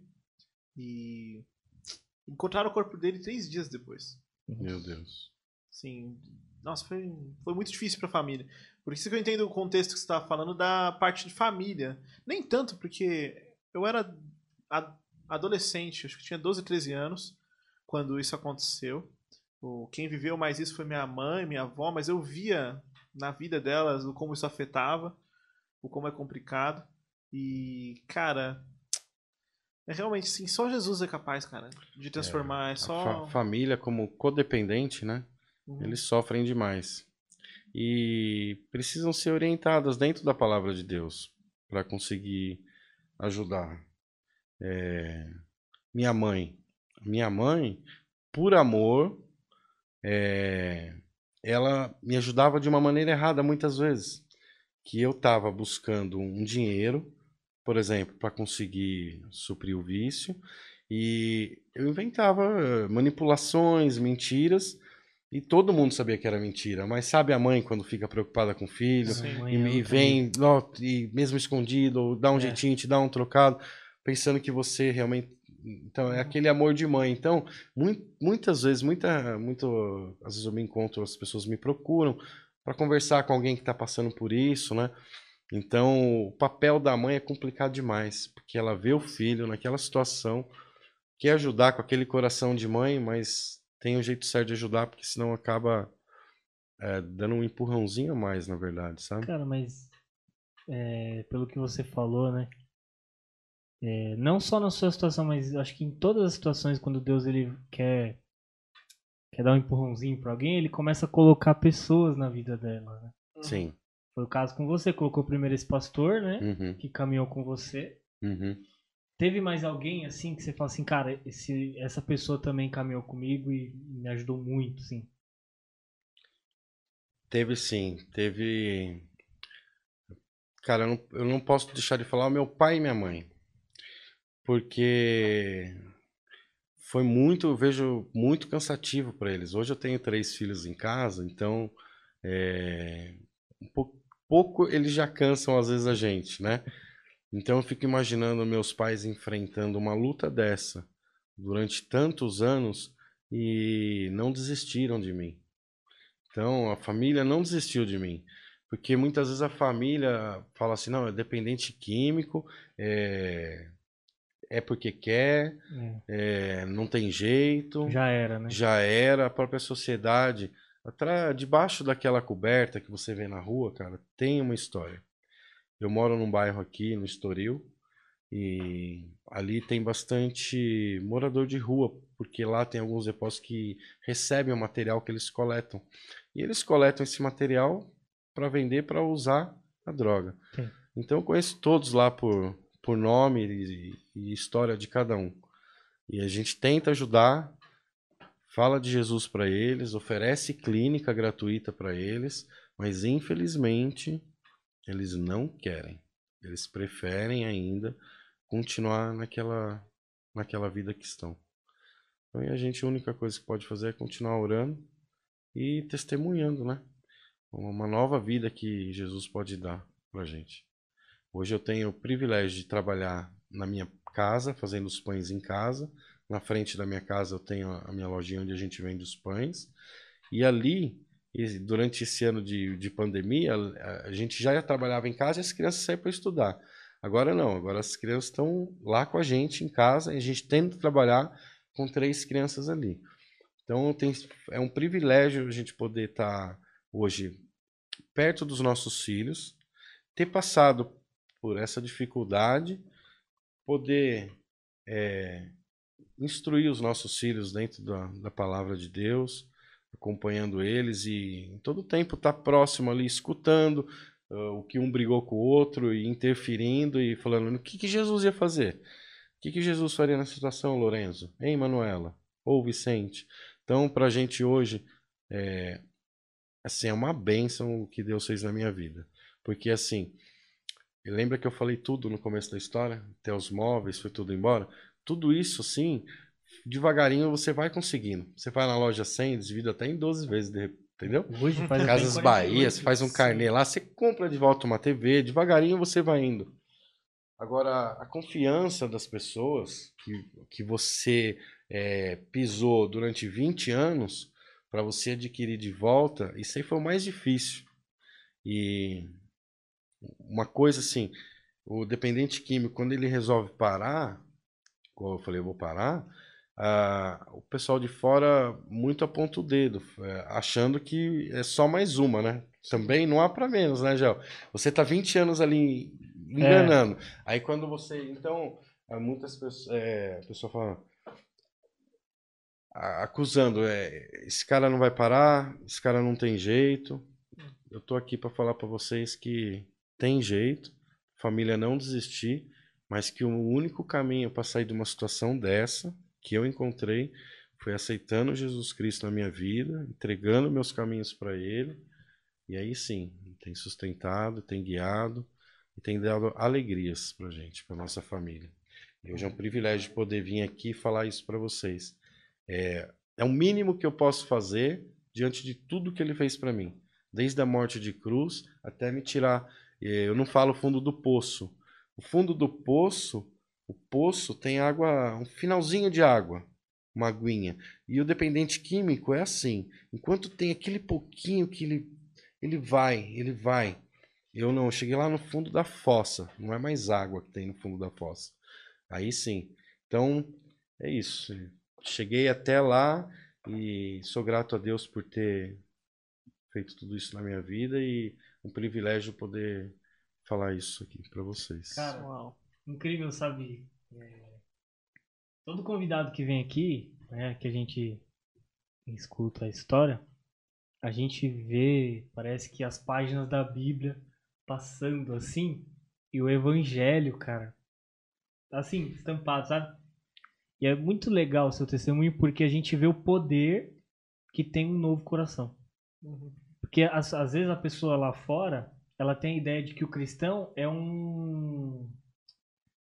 e encontraram o corpo dele três dias depois. Meu Deus. Sim, nossa, foi, foi muito difícil pra família. Por isso que eu entendo o contexto que você estava falando da parte de família. Nem tanto, porque eu era a- adolescente, acho que tinha 12, 13 anos, quando isso aconteceu. O, quem viveu mais isso foi minha mãe, minha avó, mas eu via na vida delas o como isso afetava, o como é complicado. E, cara, é realmente sim, só Jesus é capaz, cara, de transformar. É, A só. fa- família, como codependente, né? Uhum. Eles sofrem demais. E precisam ser orientadas dentro da palavra de Deus para conseguir ajudar. É, Minha mãe. Minha mãe, por amor, é, ela me ajudava de uma maneira errada muitas vezes. Que eu estava buscando um dinheiro, por exemplo, para conseguir suprir o vício, e eu inventava eh, manipulações, mentiras, e todo mundo sabia que era mentira. Mas sabe a mãe quando fica preocupada com o filho? Sim. Mãe E, é e vem, ó, e mesmo escondido, ou dá um É. jeitinho, te dá um trocado, pensando que você realmente. Então, é aquele amor de mãe. Então, mui- muitas vezes, muita, muito, às vezes eu me encontro, as pessoas me procuram para conversar com alguém que está passando por isso, né? Então, o papel da mãe é complicado demais, porque ela vê o filho naquela situação, quer ajudar com aquele coração de mãe, mas tem um jeito certo de ajudar, porque senão acaba é, dando um empurrãozinho a mais, na verdade, sabe? Cara, mas é, pelo que você falou, né? É, não só na sua situação, mas acho que em todas as situações, quando Deus ele quer, quer dar um empurrãozinho pra alguém, ele começa a colocar pessoas na vida dela, né? Sim. Foi o caso com você, colocou primeiro esse pastor, né? Uhum, Que caminhou com você. uhum. Teve mais alguém assim que você fala assim, cara, esse, essa pessoa também caminhou comigo e me ajudou muito, sim. Teve sim, teve. Cara, eu não, eu não posso deixar de falar o meu pai e minha mãe. Porque foi muito, eu vejo muito cansativo para eles. Hoje eu tenho três filhos em casa, então é, um pouco, pouco eles já cansam às vezes a gente, né? Então eu fico imaginando meus pais enfrentando uma luta dessa durante tantos anos e não desistiram de mim. Então, a família não desistiu de mim. Porque muitas vezes a família fala assim, não, é dependente químico, é, é porque quer, É, é, não tem jeito, já era, né? já era, a própria sociedade. Atra- debaixo daquela coberta que você vê na rua, cara, tem uma história. Eu moro num bairro aqui, no Estoril, e ali tem bastante morador de rua, porque lá tem alguns depósitos que recebem o material que eles coletam. E eles coletam esse material para vender, para usar a droga. Sim. Então eu conheço todos lá por, por nome e, e história de cada um. E a gente tenta ajudar, fala de Jesus para eles, oferece clínica gratuita para eles, mas infelizmente eles não querem. Eles preferem ainda continuar naquela, naquela vida que estão. Então, a gente, a única coisa que pode fazer é continuar orando e testemunhando, né? Uma nova vida que Jesus pode dar pra gente. Hoje eu tenho o privilégio de trabalhar na minha casa, fazendo os pães em casa. Na frente da minha casa eu tenho a minha lojinha onde a gente vende os pães. E ali, durante esse ano de, de pandemia, a gente já trabalhava em casa e as crianças saíam para estudar. Agora não, agora as crianças estão lá com a gente em casa e a gente tenta trabalhar com três crianças ali. Então tem, é um privilégio a gente poder estar tá hoje perto dos nossos filhos, ter passado por essa dificuldade, poder é, instruir os nossos filhos dentro da, da palavra de Deus, acompanhando eles e em todo tempo estar tá próximo ali, escutando uh, o que um brigou com o outro e interferindo e falando o que, que Jesus ia fazer. O que, que Jesus faria na situação, Lorenzo? Hein, Manuela? Ou Vicente? Então, para a gente hoje, é, assim, é uma bênção o que Deus fez na minha vida. Porque, assim, lembra que eu falei tudo no começo da história? Até os móveis, foi tudo embora? Tudo isso, assim, devagarinho você vai conseguindo. Você vai na loja 100, divide até em 12 vezes, entendeu? Hoje faz Casas Bahia, você faz um carnê lá, você compra de volta uma TV, devagarinho você vai indo. Agora, a confiança das pessoas que, que você é, pisou durante 20 anos, para você adquirir de volta, isso aí foi o mais difícil. E uma coisa assim, o dependente químico, quando ele resolve parar, eu falei, eu vou parar, ah, o pessoal de fora muito aponta o dedo, é, achando que é só mais uma, né? Também não há para menos, né, Gel? Você tá 20 anos ali enganando. É. Aí quando você. Então, muitas pessoas. É, a pessoa fala. Acusando, é, esse cara não vai parar, esse cara não tem jeito. Eu tô aqui para falar para vocês que tem jeito, família não desistir, mas que o único caminho para sair de uma situação dessa que eu encontrei foi aceitando Jesus Cristo na minha vida, entregando meus caminhos para Ele, e aí sim, tem sustentado, tem guiado e tem dado alegrias para gente, para nossa família. E hoje é um privilégio poder vir aqui falar isso para vocês. É, é o mínimo que eu posso fazer diante de tudo que Ele fez para mim, desde a morte de cruz até me tirar eu não falo fundo do poço. O fundo do poço, o poço tem água, um finalzinho de água, uma aguinha. E o dependente químico é assim. Enquanto tem aquele pouquinho que ele, ele vai, ele vai. Eu não, eu cheguei lá no fundo da fossa. Não é mais água que tem no fundo da fossa. Aí sim. Então, é isso. Cheguei até lá e sou grato a Deus por ter feito tudo isso na minha vida e um privilégio poder falar isso aqui para vocês. Cara, Uau. incrível, sabe? É... Todo convidado que vem aqui, né, que a gente escuta a história, a gente vê, parece que as páginas da Bíblia passando assim, e o Evangelho, cara, assim, estampado, sabe? E é muito legal o seu testemunho porque a gente vê o poder que tem um novo coração. Uhum. Porque às, às vezes a pessoa lá fora, ela tem a ideia de que o cristão é um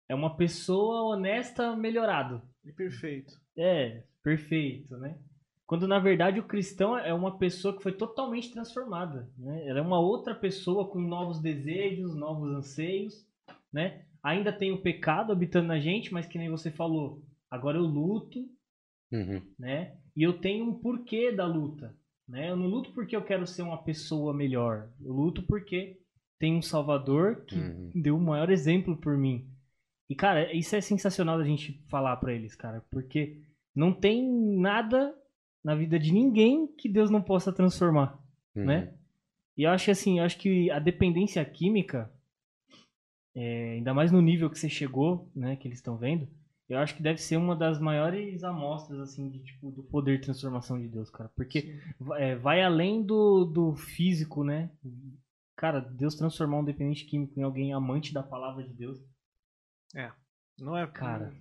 é uma pessoa honesta melhorado. E perfeito. É, perfeito, né? Quando na verdade o cristão é uma pessoa que foi totalmente transformada, né? Ela é uma outra pessoa com novos desejos, novos anseios, né? Ainda tem o pecado habitando na gente, mas que nem você falou, agora eu luto, uhum. né? E eu tenho um porquê da luta, né? Eu não luto porque eu quero ser uma pessoa melhor. Eu luto porque tem um Salvador que uhum. deu o maior exemplo por mim. E, cara, isso é sensacional da gente falar para eles, cara. Porque não tem nada na vida de ninguém que Deus não possa transformar, uhum. né? E eu acho assim, eu acho que a dependência química, é, ainda mais no nível que você chegou, né, que eles estão vendo, eu acho que deve ser uma das maiores amostras, assim, de, tipo, do poder de transformação de Deus, cara. Porque é, vai além do, do físico, né? Cara, Deus transformar um dependente químico em alguém amante da palavra de Deus. É. Não é. Cara.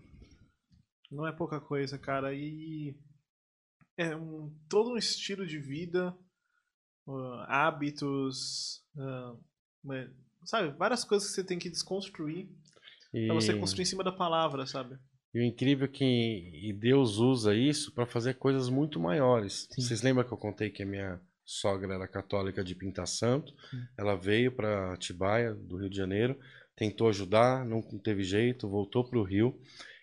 Não é pouca coisa, cara. E. É um, todo um estilo de vida, uh, hábitos, uh, sabe? Várias coisas que você tem que desconstruir e... pra você construir em cima da palavra, sabe? E o incrível é que Deus usa isso para fazer coisas muito maiores. Sim. Vocês lembram que eu contei que a minha sogra era católica de Pinta Santo? Sim. Ela veio para Atibaia, do Rio de Janeiro, tentou ajudar, não teve jeito, voltou para o Rio.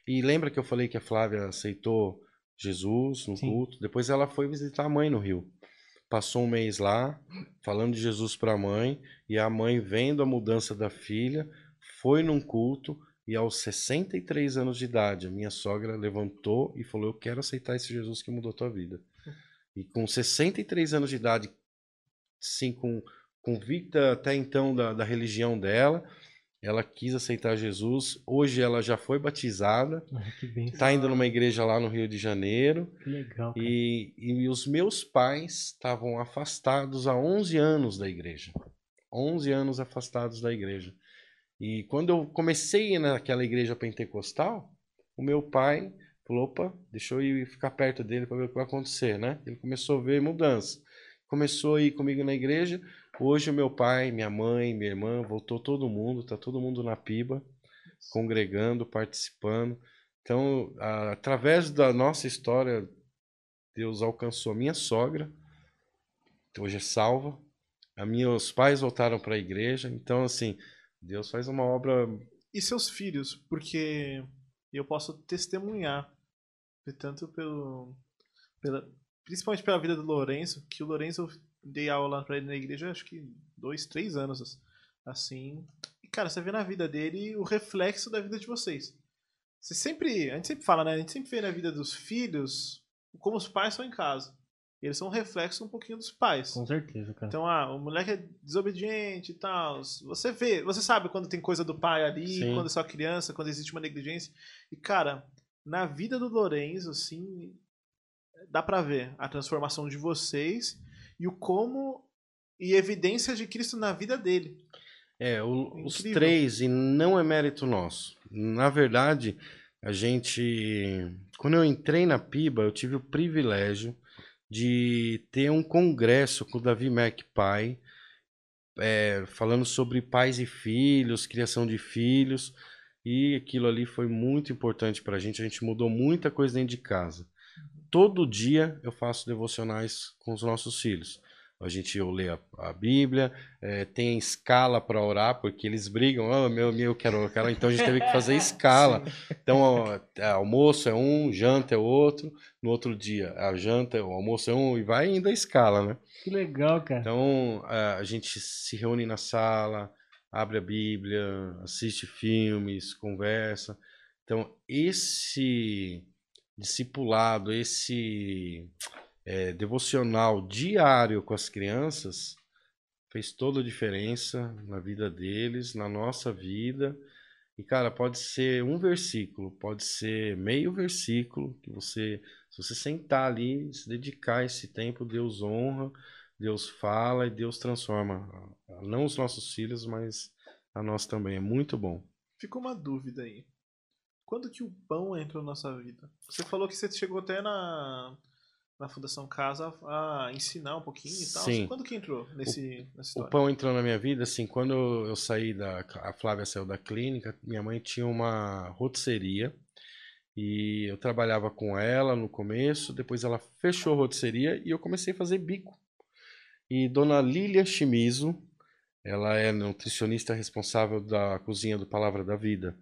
E lembra que eu falei que a Flávia aceitou Jesus no Sim. culto? Depois ela foi visitar a mãe no Rio. Passou um mês lá, falando de Jesus para a mãe, e a mãe, vendo a mudança da filha, foi num culto, e aos 63 anos de idade, a minha sogra levantou e falou: Eu quero aceitar esse Jesus que mudou a tua vida. E com 63 anos de idade, sim, com, convicta até então da, da religião dela, ela quis aceitar Jesus. Hoje ela já foi batizada, Ah, está indo numa igreja lá no Rio de Janeiro. Que legal. E, e os meus pais estavam afastados há 11 anos da igreja. 11 anos afastados da igreja. E quando eu comecei naquela igreja pentecostal, o meu pai falou: opa, deixa eu ir ficar perto dele para ver o que vai acontecer, né? Ele começou a ver mudança. Começou a ir comigo na igreja. Hoje o meu pai, minha mãe, minha irmã, voltou todo mundo, tá todo mundo na piba, congregando, participando. Então, a- através da nossa história, Deus alcançou a minha sogra, que hoje é salva. A meus pais voltaram para a igreja. Então, assim, Deus faz uma obra. E seus filhos, porque eu posso testemunhar, tanto pelo, pela, principalmente pela vida do Lourenço, que o Lourenço eu dei aula pra ele na igreja, acho que dois, três anos, assim. E, cara, você vê na vida dele o reflexo da vida de vocês. Você sempre, a gente sempre fala, né? A gente sempre vê na vida dos filhos como os pais são em casa. Eles são um reflexo um pouquinho dos pais. Com certeza, cara. Então, ah, o moleque é desobediente e tal. Você vê, você sabe quando tem coisa do pai ali, Sim. quando é só criança, quando existe uma negligência. E, cara, na vida do Lourenço, assim, dá pra ver a transformação de vocês e o como e evidência de Cristo na vida dele. É, o- os três, e não é mérito nosso. Na verdade, a gente. Quando eu entrei na PIBA, eu tive o privilégio de ter um congresso com o Davi McPie, é, falando sobre pais e filhos, criação de filhos, e aquilo ali foi muito importante pra gente. A gente mudou muita coisa dentro de casa. Todo dia eu faço devocionais com os nossos filhos. A gente eu leio a, a Bíblia, é, tem escala para orar, porque eles brigam, oh, meu, meu, eu quero, eu quero. Então a gente teve que fazer escala. Então, ó, é, almoço é um, janta é outro. No outro dia, a janta, o almoço é um, e vai indo a escala, né? Que legal, cara. Então, a a gente se reúne na sala, abre a Bíblia, assiste filmes, conversa. Então, esse discipulado, esse eh, devocional diário com as crianças fez toda a diferença na vida deles, na nossa vida. E, cara, pode ser um versículo, pode ser meio versículo, que você, se você sentar ali, se dedicar esse tempo, Deus honra, Deus fala e Deus transforma. Não os nossos filhos, mas a nós também. É muito bom. Ficou uma dúvida aí. Quando que o pão entrou na nossa vida? Você falou que você chegou até na, na Fundação Casa a ensinar um pouquinho e tal. Sim. Quando que entrou nesse, nessa O história? pão entrou na minha vida, assim, quando eu saí da. A Flávia saiu da clínica, minha mãe tinha uma rotisseria e eu trabalhava com ela no começo, depois ela fechou a rotisseria e eu comecei a fazer bico. E dona Lília Chimizo, ela é nutricionista responsável da cozinha do Palavra da Vida.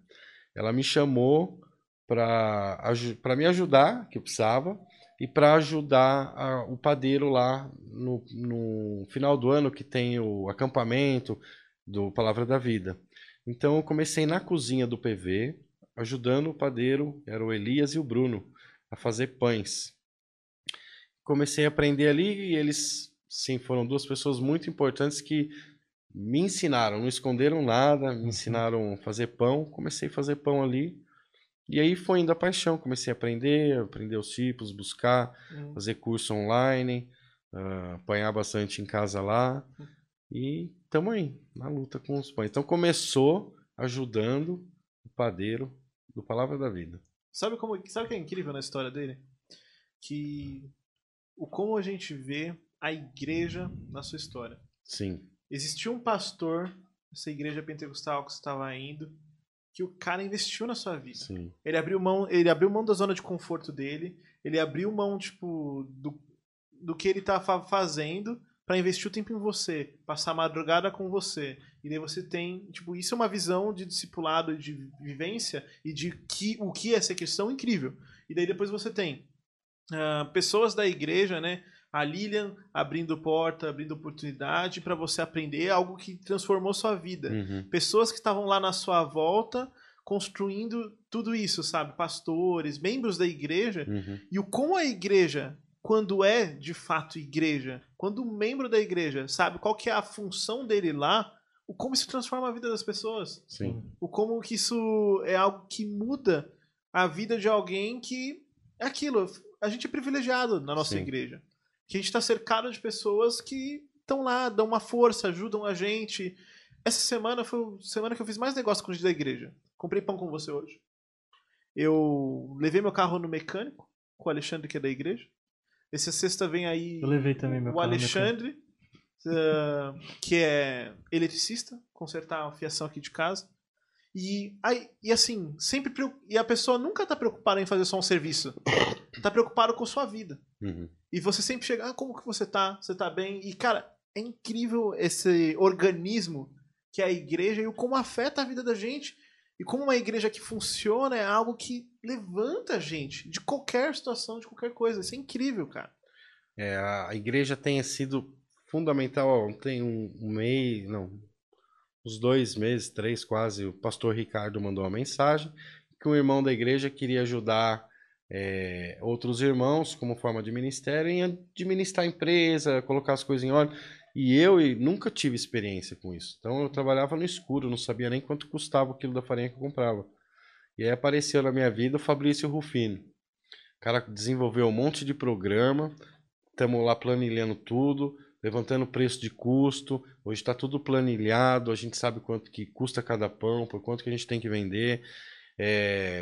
Ela me chamou para me ajudar, que eu precisava, e para ajudar a- o padeiro lá no, no final do ano que tem o acampamento do Palavra da Vida. Então eu comecei na cozinha do PV, ajudando o padeiro, era o Elias e o Bruno, a fazer pães. Comecei a aprender ali e eles, sim, foram duas pessoas muito importantes que me ensinaram, não esconderam nada, me ensinaram a fazer pão. Comecei a fazer pão ali. E aí foi indo a paixão, comecei a aprender, aprender os tipos, buscar, Hum. fazer curso online, ah, apanhar bastante em casa lá. E estamos aí, na luta com os pães. Então começou ajudando o padeiro do Palavra da Vida. Sabe como, sabe o que é incrível na história dele? Que o como a gente vê a igreja na sua história. Sim, Existia um pastor nessa igreja pentecostal que você estava indo, que o cara investiu na sua vida. sim, Ele abriu mão, ele abriu mão da zona de conforto dele, ele abriu mão tipo do, do que ele tá fa- fazendo para investir o tempo em você, passar a madrugada com você. E daí você tem, tipo, isso é uma visão de discipulado, de vivência e de que, o que é ser cristão incrível. E daí depois você tem uh, pessoas da igreja, né? A Lilian abrindo porta, abrindo oportunidade para você aprender algo que transformou sua vida. Uhum. Pessoas que estavam lá na sua volta construindo tudo isso, sabe? Pastores, membros da igreja. Uhum. E o como a igreja, quando é de fato igreja, quando o membro da igreja sabe qual que é a função dele lá, o como isso transforma a vida das pessoas. Sim. O como que isso é algo que muda a vida de alguém que é aquilo. A gente é privilegiado na nossa Sim. igreja. Que a gente está cercado de pessoas que estão lá, dão uma força, ajudam a gente. Essa semana foi a semana que eu fiz mais negócio com gente da igreja. Comprei pão com você hoje. Eu levei meu carro no mecânico, com o Alexandre, que é da igreja. Essa sexta vem aí Eu levei também meu o carro Alexandre, uh, que é eletricista, consertar a fiação aqui de casa. E, aí, e assim, sempre e a pessoa nunca tá preocupada em fazer só um serviço. Tá preocupada com sua vida. Uhum. E você sempre chega, ah, como que você tá? Você tá bem? E, cara, é incrível esse organismo que é a igreja e o como afeta a vida da gente. E como uma igreja que funciona é algo que levanta a gente de qualquer situação, de qualquer coisa. Isso é incrível, cara. É, a igreja tem sido fundamental. Tem um, um mês, não, uns dois meses, três quase, o pastor Ricardo mandou uma mensagem que um irmão da igreja queria ajudar é, outros irmãos como forma de ministério em administrar a empresa, colocar as coisas em ordem. E eu e nunca tive experiência com isso. Então eu trabalhava no escuro, não sabia nem quanto custava o quilo da farinha que eu comprava. E aí apareceu na minha vida o Fabrício Rufino. O cara desenvolveu um monte de programa, estamos lá planilhando tudo, levantando preço de custo. Hoje está tudo planilhado, a gente sabe quanto que custa cada pão, por quanto que a gente tem que vender.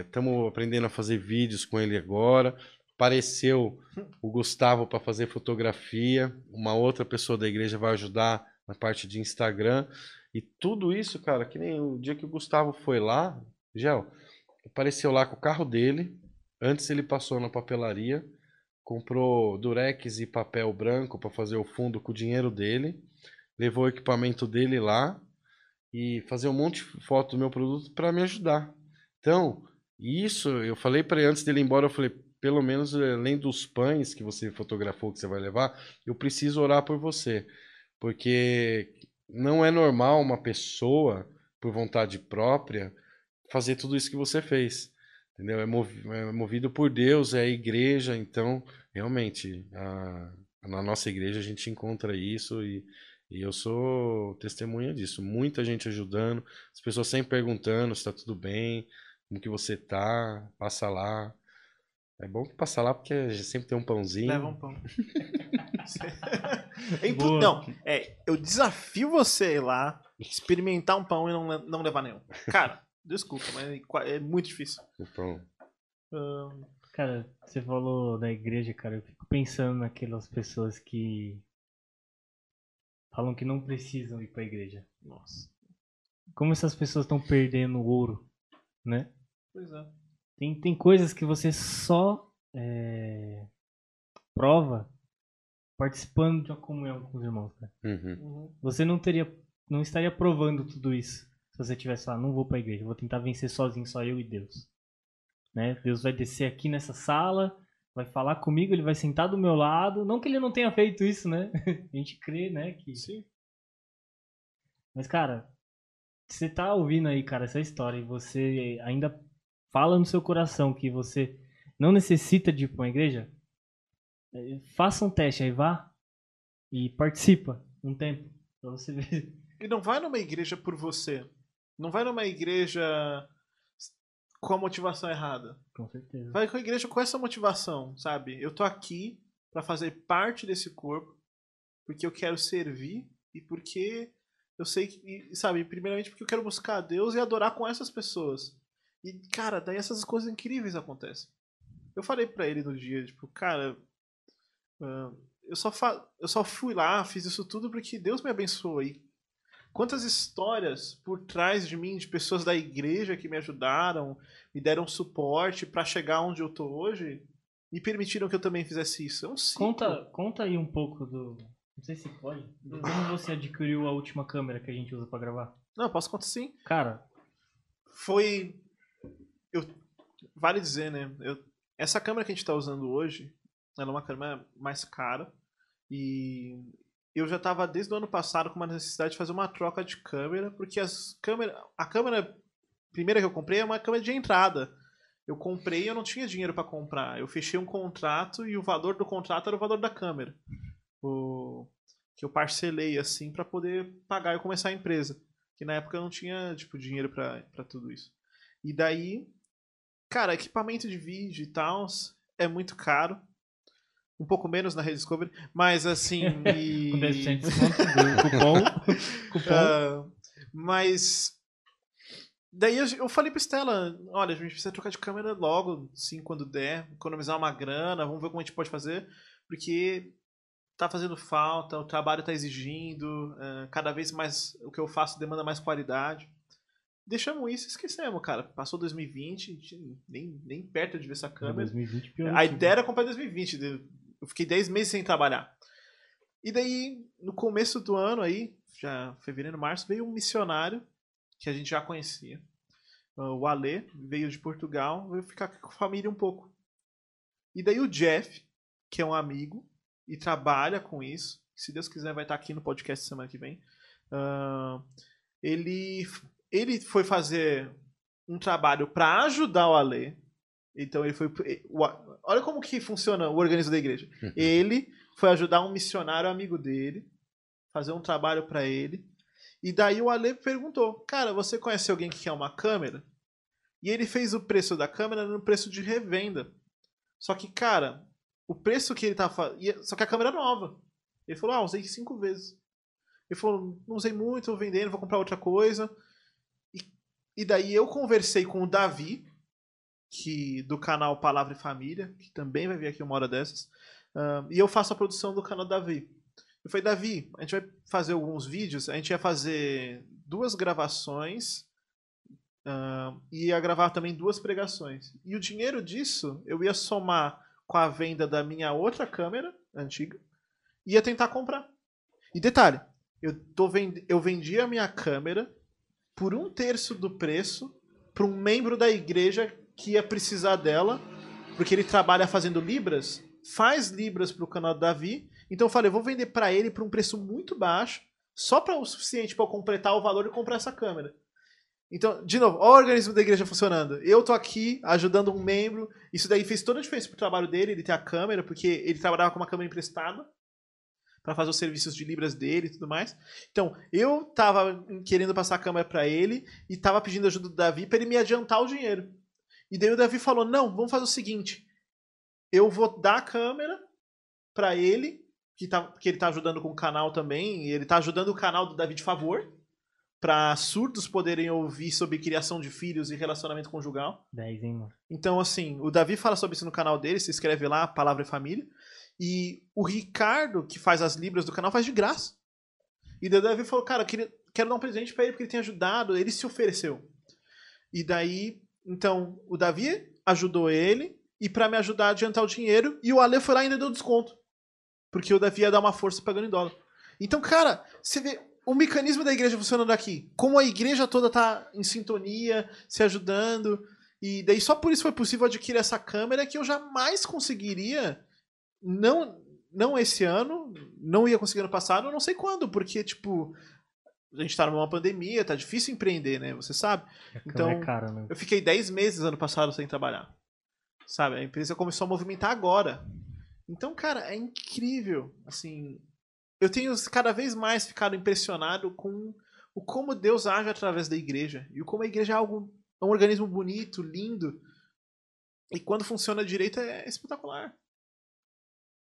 Estamos aprendendo a fazer vídeos com ele agora. Apareceu o Gustavo para fazer fotografia, uma outra pessoa da igreja vai ajudar na parte de Instagram. E tudo isso, cara, que nem o dia que o Gustavo foi lá, Gel, apareceu lá com o carro dele. Antes ele passou na papelaria, comprou durex e papel branco para fazer o fundo com o dinheiro dele, levou o equipamento dele lá e fazer um monte de foto do meu produto para me ajudar. Então, isso eu falei para ele antes dele ir embora, eu falei, pelo menos eh, além dos pães que você fotografou que você vai levar, eu preciso orar por você, porque não é normal uma pessoa por vontade própria fazer tudo isso que você fez. Entendeu? É, movi- é movido por Deus, é a igreja, então, realmente, a- na nossa igreja a gente encontra isso e, e eu sou testemunha disso. Muita gente ajudando, as pessoas sempre perguntando se está tudo bem, como que você tá, passa lá. É bom que passa lá porque sempre tem um pãozinho. Leva um pão. É Boa. Não, é, eu desafio você a ir lá, experimentar um pão e não, não levar nenhum. Cara, desculpa, mas é é muito difícil. O pão. Ahn, Cara, você falou da igreja, cara, eu fico pensando naquelas pessoas que falam que não precisam ir pra igreja. nossa. Como essas pessoas estão perdendo o ouro, né? Pois é. Tem, tem coisas que você só é, prova participando de uma comunhão com os irmãos, cara. Uhum. Uhum. Você não teria, não estaria provando tudo isso você tivesse lá, não vou pra igreja, vou tentar vencer sozinho, só eu e Deus. Né? Deus vai descer aqui nessa sala, vai falar comigo, ele vai sentar do meu lado. Não que ele não tenha feito isso, né? A gente crê, né? Que... Sim. Mas, cara, você tá ouvindo aí, cara, essa história e você ainda fala no seu coração que você não necessita de ir pra uma igreja, eh, faça um teste aí, vá e participa um tempo. Pra você ver. E não vai numa igreja por você. Não vai numa igreja com a motivação errada. Com certeza. Vai com a igreja com essa motivação, sabe? Eu tô aqui pra fazer parte desse corpo, porque eu quero servir e porque eu sei que, sabe, primeiramente porque eu quero buscar a Deus e adorar com essas pessoas. E, cara, daí essas coisas incríveis acontecem. Eu falei pra ele no dia, tipo, cara, eu, só fa eu só fui lá, fiz isso tudo porque Deus me abençoou. E quantas histórias por trás de mim, de pessoas da igreja que me ajudaram, me deram suporte pra chegar onde eu tô hoje e permitiram que eu também fizesse isso. É um ciclo. Conta, conta aí um pouco do, Não sei se pode. Como você adquiriu a última câmera que a gente usa pra gravar? Não, eu posso contar sim. Cara, Foi. Eu... Vale dizer, né? Eu... Essa câmera que a gente tá usando hoje, ela é uma câmera mais cara. E eu já tava desde o ano passado com uma necessidade de fazer uma troca de câmera, porque as câmeras. A câmera primeira que eu comprei é uma câmera de entrada. Eu comprei e eu não tinha dinheiro para comprar. Eu fechei um contrato e o valor do contrato era o valor da câmera. O... Que eu parcelei assim para poder pagar e começar a empresa. Que na época eu não tinha tipo dinheiro para tudo isso. E daí, cara, equipamento de vídeo e tal é muito caro. Um pouco menos na Rede Discovery, mas assim. e- com 10% de desconto do cupom. cupom. ah, mas. Daí eu, eu falei pra Estela: olha, a gente precisa trocar de câmera logo, sim, quando der, economizar uma grana, vamos ver como a gente pode fazer, porque tá fazendo falta, o trabalho tá exigindo, ah, cada vez mais o que eu faço demanda mais qualidade. Deixamos isso e esquecemos, cara. Passou 2020, a gente nem, nem perto de ver essa câmera. 2020 pior. A ideia era comprar em 2020. Eu fiquei 10 meses sem trabalhar. E daí, no começo do ano aí, já fevereiro, março, veio um missionário que a gente já conhecia. Ah, O Ale veio de Portugal, veio ficar com a família um pouco. E daí o Jeff, que é um amigo e trabalha com isso, se Deus quiser vai estar aqui no podcast semana que vem. ah, ele, ele foi fazer um trabalho para ajudar o Ale. Então ele foi. Olha como que funciona o organismo da igreja. Ele foi ajudar um missionário amigo dele, fazer um trabalho para ele. E daí o Ale perguntou: Cara, você conhece alguém que quer uma câmera? E ele fez o preço da câmera no preço de revenda. Só que, cara, o preço que ele tá fazendo. Só que a câmera é nova. Ele falou: Ah, usei cinco vezes. Ele falou: Não usei muito, vou vendendo, vou comprar outra coisa. E, e daí eu conversei com o Davi, que do canal Palavra e Família, que também vai vir aqui uma hora dessas. Ah, e eu faço a produção do canal Davi. Eu falei, Davi, a gente vai fazer alguns vídeos, a gente ia fazer duas gravações ah, e ia gravar também duas pregações. E o dinheiro disso eu ia somar com a venda da minha outra câmera antiga e ia tentar comprar. E detalhe, eu, tô vend... eu vendi a minha câmera por um terço do preço para um membro da igreja que ia precisar dela, porque ele trabalha fazendo libras, faz libras para o canal do Davi. Então eu falei, eu vou vender para ele por um preço muito baixo, só para o suficiente para completar o valor e comprar essa câmera. Então, de novo, olha o organismo da igreja funcionando. Eu tô aqui ajudando um membro. Isso daí fez toda a diferença pro trabalho dele, ele ter a câmera, porque ele trabalhava com uma câmera emprestada para fazer os serviços de libras dele e tudo mais. Então, eu tava querendo passar a câmera para ele e tava pedindo ajuda do Davi para ele me adiantar o dinheiro. E daí o Davi falou: "Não, vamos fazer o seguinte. Eu vou dar a câmera para ele, que tá porque ele tá ajudando com o canal também, ele tá ajudando o canal do Davi de favor, para surdos poderem ouvir sobre criação de filhos e relacionamento conjugal. 10, hein, mano? Então, assim, o Davi fala sobre isso no canal dele, se inscreve lá, Palavra e Família. E o Ricardo, que faz as libras do canal, faz de graça. E daí o Davi falou, cara, eu queria, quero dar um presente pra ele porque ele tem ajudado, ele se ofereceu. E daí, então, o Davi ajudou ele, e pra me ajudar a adiantar o dinheiro, e o Ale foi lá e ainda deu desconto. Porque o Davi ia dar uma força pagando em dólar. Então, cara, você vê o mecanismo da igreja funcionando aqui. Como a igreja toda tá em sintonia, se ajudando. E daí só por isso foi possível adquirir essa câmera que eu jamais conseguiria. Não, não esse ano, não ia conseguir ano passado, não sei quando, porque, tipo, a gente tá numa pandemia, tá difícil empreender, né? Você sabe? Câmera Então, é cara, né? Eu fiquei 10 meses ano passado sem trabalhar. Sabe? A empresa começou a movimentar agora. Então, cara, é incrível. Assim, eu tenho cada vez mais ficado impressionado com o como Deus age através da igreja. E o como a igreja é algo. É um organismo bonito, lindo. E quando funciona direito é espetacular.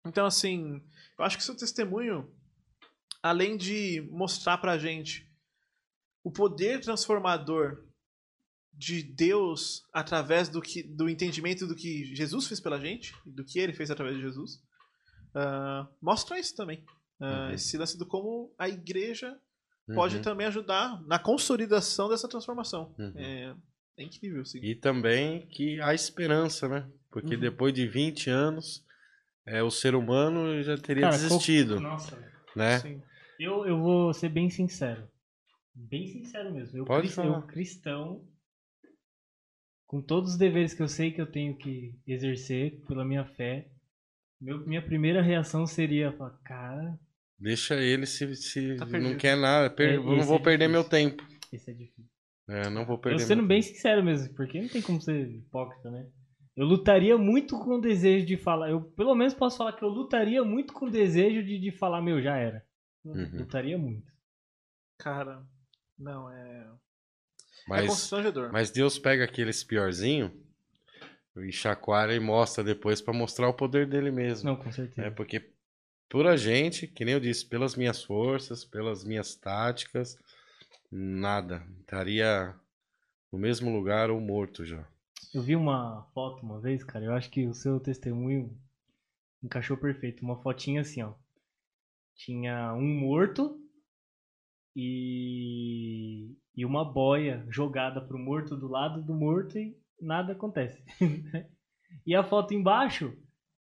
Então, assim, eu acho que seu testemunho, além de mostrar pra gente o poder transformador de Deus através do, que, do entendimento do que Jesus fez pela gente, do que ele fez através de Jesus, ah, mostra isso também. Ah, Uhum. Esse lance do como a igreja pode Uhum. também ajudar na consolidação dessa transformação. Uhum. É, é incrível, assim. E também que há esperança, né? Porque Uhum. depois de 20 anos, é, o ser humano já teria Cara, desistido. qual- Nossa, né? Sim. Eu, eu vou ser bem sincero. Bem sincero mesmo. Eu, Pode cris- falar. eu cristão, com todos os deveres que eu sei que eu tenho que exercer pela minha fé, meu- minha primeira reação seria falar, cara, Deixa ele se, se Tá não quer nada. per- É, eu não esse vou é perder meu tempo. isso é difícil. É, não vou Eu perder sendo meu bem tempo. sincero mesmo, porque não tem como ser hipócrita, né? Eu lutaria muito com o desejo de falar. Eu pelo menos posso falar que eu lutaria muito com o desejo de, de falar, meu, já era. Uhum. Lutaria muito. Cara, não, é. É Mas, constrangedor. mas Deus pega aqueles piorzinho e chacoalha e mostra depois pra mostrar o poder dele mesmo. Não, com certeza. É porque por a gente, que nem eu disse, pelas minhas forças, pelas minhas táticas, nada. Estaria no mesmo lugar ou morto já. Eu vi uma foto uma vez, cara, eu acho que o seu testemunho encaixou perfeito. Uma fotinha assim, ó. Tinha um morto e, e uma boia jogada pro morto do lado do morto e nada acontece. e a foto embaixo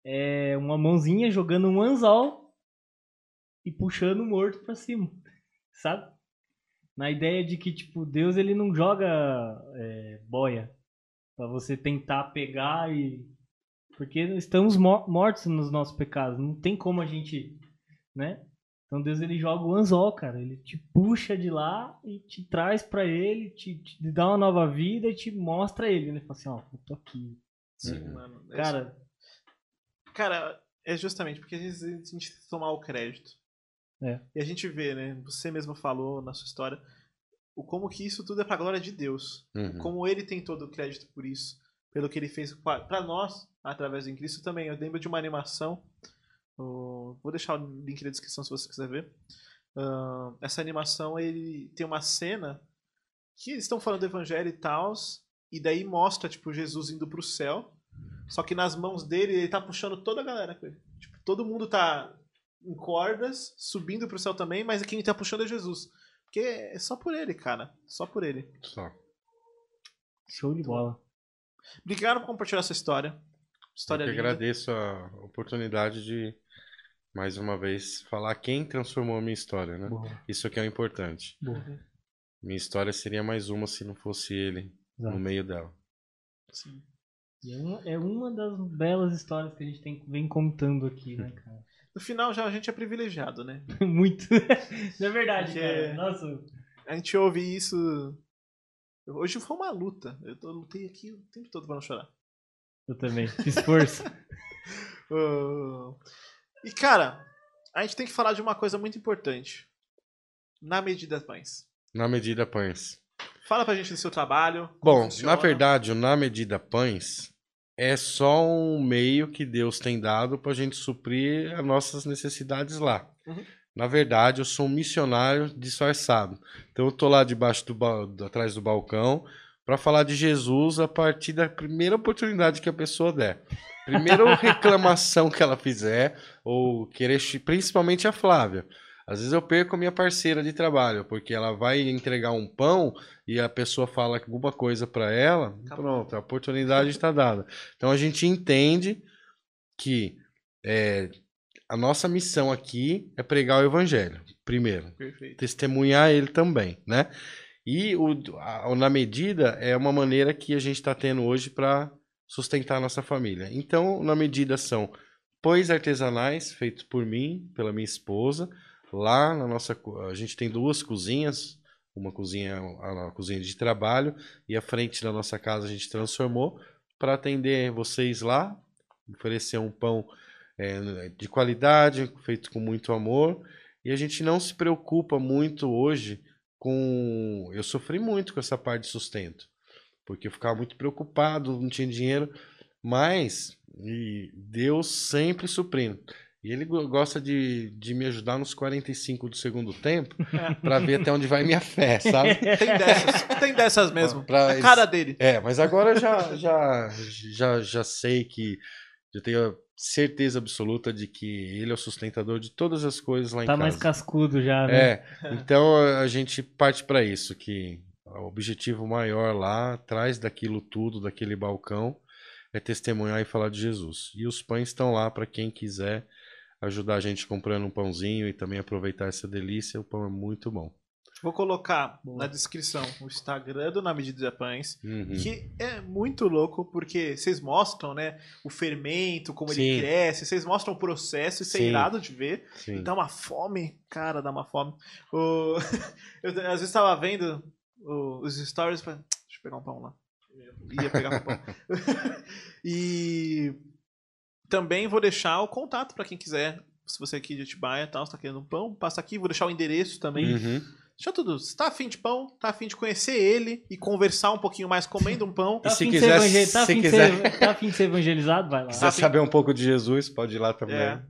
é uma mãozinha jogando um anzol e puxando o morto pra cima, sabe? Na ideia de que, tipo, Deus ele não joga é, boia Pra você tentar pegar e. Porque estamos mo- mortos nos nossos pecados. Não tem como a gente. Né? Então Deus ele joga o anzol, cara. Ele te puxa de lá e te traz pra ele, te, te dá uma nova vida e te mostra ele. Ele fala assim: Ó, eu tô aqui. Sim, Uhum. mano. É Cara, Cara, é justamente porque às vezes a gente tem que tomar o crédito. É. E a gente vê, né? Você mesmo falou na sua história o como que isso tudo é pra glória de Deus. Uhum. Como ele tem todo o crédito por isso, pelo que ele fez pa- pra nós através do Cristo também. Eu lembro de uma animação. Vou deixar o link na descrição se você quiser ver. Ah, essa animação ele tem uma cena que eles estão falando do evangelho e tal, e daí mostra tipo Jesus indo pro céu. Só que nas mãos dele, ele tá puxando toda a galera com ele. Tipo, todo mundo tá em cordas, subindo pro céu também, mas quem tá puxando é Jesus. Porque é só por ele, cara. Só por ele. Só. show de bola. Obrigado por compartilhar essa história. Eu História que linda. agradeço a oportunidade de, mais uma vez, falar quem transformou a minha história, né? Boa, Isso que é o importante. boa. Minha história seria mais uma se não fosse ele no Exato. meio dela. Sim. E É uma, é uma das belas histórias que a gente tem, vem contando aqui, né, cara? No final, já a gente é privilegiado, né? Muito. Não é verdade, Porque- cara. Nossa, A gente ouve isso. Hoje foi uma luta. Eu tô- lutei aqui o tempo todo pra não chorar. eu também. Fiz força. Ah, E, cara, a gente tem que falar de uma coisa muito importante. Na medida pães. Na medida pães. Fala pra gente do seu trabalho. Bom, funciona. na verdade, o Na Medida Pães é só um meio que Deus tem dado para a gente suprir as nossas necessidades lá. Uhum. Na verdade, eu sou um missionário disfarçado. Então, eu tô lá debaixo do, ba- do- atrás do balcão para falar de Jesus a partir da primeira oportunidade que a pessoa der. Primeira reclamação que ela fizer, ou querer, principalmente a Flávia. Às vezes eu perco a minha parceira de trabalho, porque ela vai entregar um pão e a pessoa fala alguma coisa para ela, pronto, a oportunidade está dada. Então a gente entende que é, a nossa missão aqui é pregar o evangelho, primeiro Perfeito. testemunhar ele também, né? E o, a- na medida é uma maneira que a gente está tendo hoje para sustentar a nossa família. Então, na medida são pães artesanais feitos por mim, pela minha esposa. Lá na nossa, a gente tem duas cozinhas, uma cozinha, a cozinha de trabalho e a frente da nossa casa a gente transformou para atender vocês lá, oferecer um pão é, de qualidade, feito com muito amor. E a gente não se preocupa muito hoje com. Eu sofri muito com essa parte de sustento, porque eu ficava muito preocupado, não tinha dinheiro, mas e Deus sempre suprindo. E ele go- gosta de, de me ajudar nos 45 do segundo tempo para ver até onde vai minha fé, sabe? Tem dessas. Tem dessas mesmo. Pra- A cara dele. É, mas agora já, já, já, já sei que eu tenho a certeza absoluta de que ele é o sustentador de todas as coisas lá em Tá casa. mais cascudo já, né? É, então a gente parte para isso, que o objetivo maior lá, atrás daquilo tudo, daquele balcão, é testemunhar e falar de Jesus. E os pães estão lá para quem quiser ajudar a gente comprando um pãozinho e também aproveitar essa delícia. O pão é muito bom. Vou colocar Boa. na descrição o Instagram do Na Medida Pães, Uhum. que é muito louco, porque vocês mostram, né, o fermento, como ele Sim. cresce, vocês mostram o processo, isso é irado de ver. Sim. Dá uma fome, cara, dá uma fome. O... eu às vezes tava vendo os stories, falei, deixa eu pegar um pão lá. Eu Ia pegar um pão. e também vou deixar o contato pra quem quiser. Se você é aqui de Atibaia e tal, se tá querendo um pão, passa aqui, vou deixar o endereço também. Uhum. Deixa tudo. Se tá afim de pão, tá afim de conhecer ele e conversar um pouquinho mais comendo um pão. Tá se afim de quiser- evangel- tá se afim de quiser- ser- tá afim de ser evangelizado, vai lá. quiser saber um pouco de Jesus, pode ir lá também. É.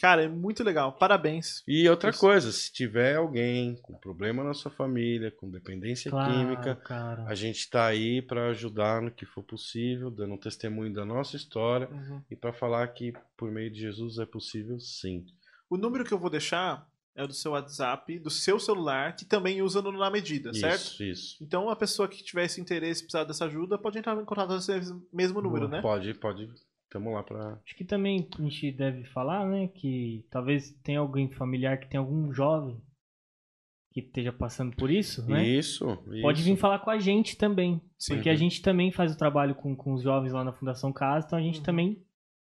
Cara, é muito legal. Parabéns. E outra Isso. coisa, se tiver alguém com problema na sua família, com dependência Claro, química, cara. a gente está aí para ajudar no que for possível, dando um testemunho da nossa história e para falar que por meio de Jesus é possível sim. O número que eu vou deixar é o do seu WhatsApp, do seu celular, que também usa no Na Medida, certo? Isso, isso. Então a pessoa que tiver esse interesse, precisar dessa ajuda, pode entrar em contato com esse mesmo número, né? Pode, pode. Tamo lá para Acho que também a gente deve falar, né, que talvez tenha alguém familiar que tem algum jovem que esteja passando por isso, né? Isso, Pode isso. vir falar com a gente também. Sim. Porque a gente também faz o trabalho com, com os jovens lá na Fundação Casa, então a gente Uhum. também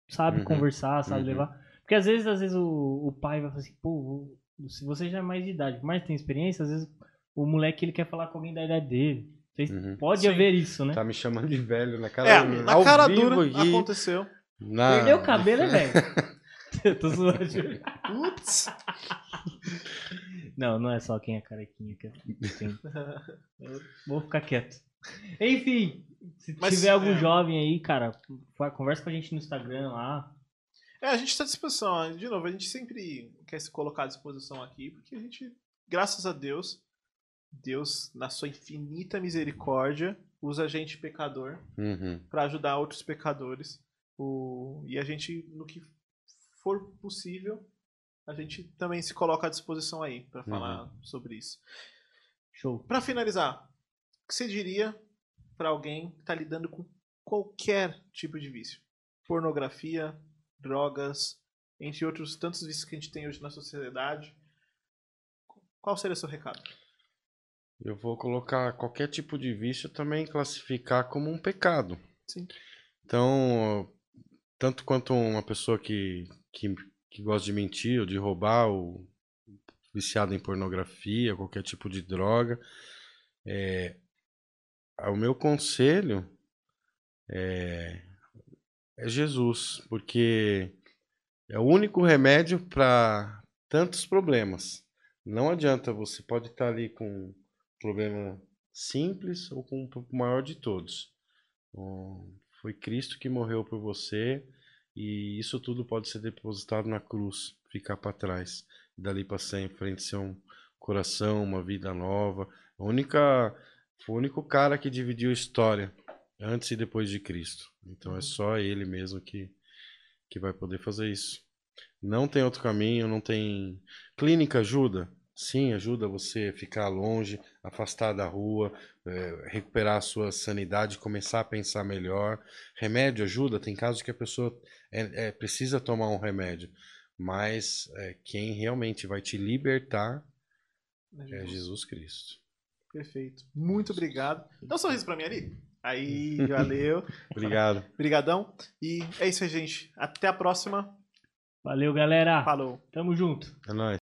sabe Uhum. conversar, sabe Uhum. levar. Porque às vezes, às vezes o, o pai vai falar assim, pô, se você já é mais de idade, mas tem experiência, às vezes o moleque ele quer falar com alguém da idade dele. Vocês- Uhum. Pode Sim. haver isso, né? Tá me chamando de velho na cara É, na ao cara vivo dura aqui, aconteceu. na- Perdeu o cabelo, é velho. Eu tô zoando. Putz! Não, não é só quem é carequinha que. Eu vou ficar quieto. Enfim, se Mas, tiver algum é. jovem aí, cara, conversa com a gente no Instagram lá. É, a gente está à disposição. De novo, a gente sempre quer se colocar à disposição aqui, porque a gente, graças a Deus, Deus, na sua infinita misericórdia, usa a gente pecador Uhum. para ajudar outros pecadores. O... E a gente, no que for possível, a gente também se coloca à disposição aí para falar sobre isso. Show. Para finalizar, o que você diria para alguém que está lidando com qualquer tipo de vício? Pornografia, drogas, entre outros tantos vícios que a gente tem hoje na sociedade. Qual seria o seu recado? Eu vou colocar qualquer tipo de vício também classificar como um pecado. Sim. Então, tanto quanto uma pessoa que, que, que gosta de mentir ou de roubar, ou viciado em pornografia, qualquer tipo de droga, é, o meu conselho é, é Jesus, porque é o único remédio para tantos problemas. Não adianta, você pode estar ali com problema simples ou com o maior de todos. Foi Cristo que morreu por você e isso tudo pode ser depositado na cruz, ficar para trás, dali para frente ser um coração, uma vida nova. A única, foi o único cara que dividiu a história antes e depois de Cristo. Então é só ele mesmo que que vai poder fazer isso. Não tem outro caminho, não tem clínica ajuda. Sim, ajuda você a ficar longe, afastar da rua, é, recuperar a sua sanidade, começar a pensar melhor. Remédio ajuda, tem casos que a pessoa é, é, precisa tomar um remédio, mas é, quem realmente vai te libertar é Jesus Cristo. Perfeito. Muito obrigado. Dá um sorriso pra mim ali. Aí, valeu. Obrigado. Obrigadão. E é isso aí, gente. Até a próxima. Valeu, galera. Falou. Tamo junto. É nóis.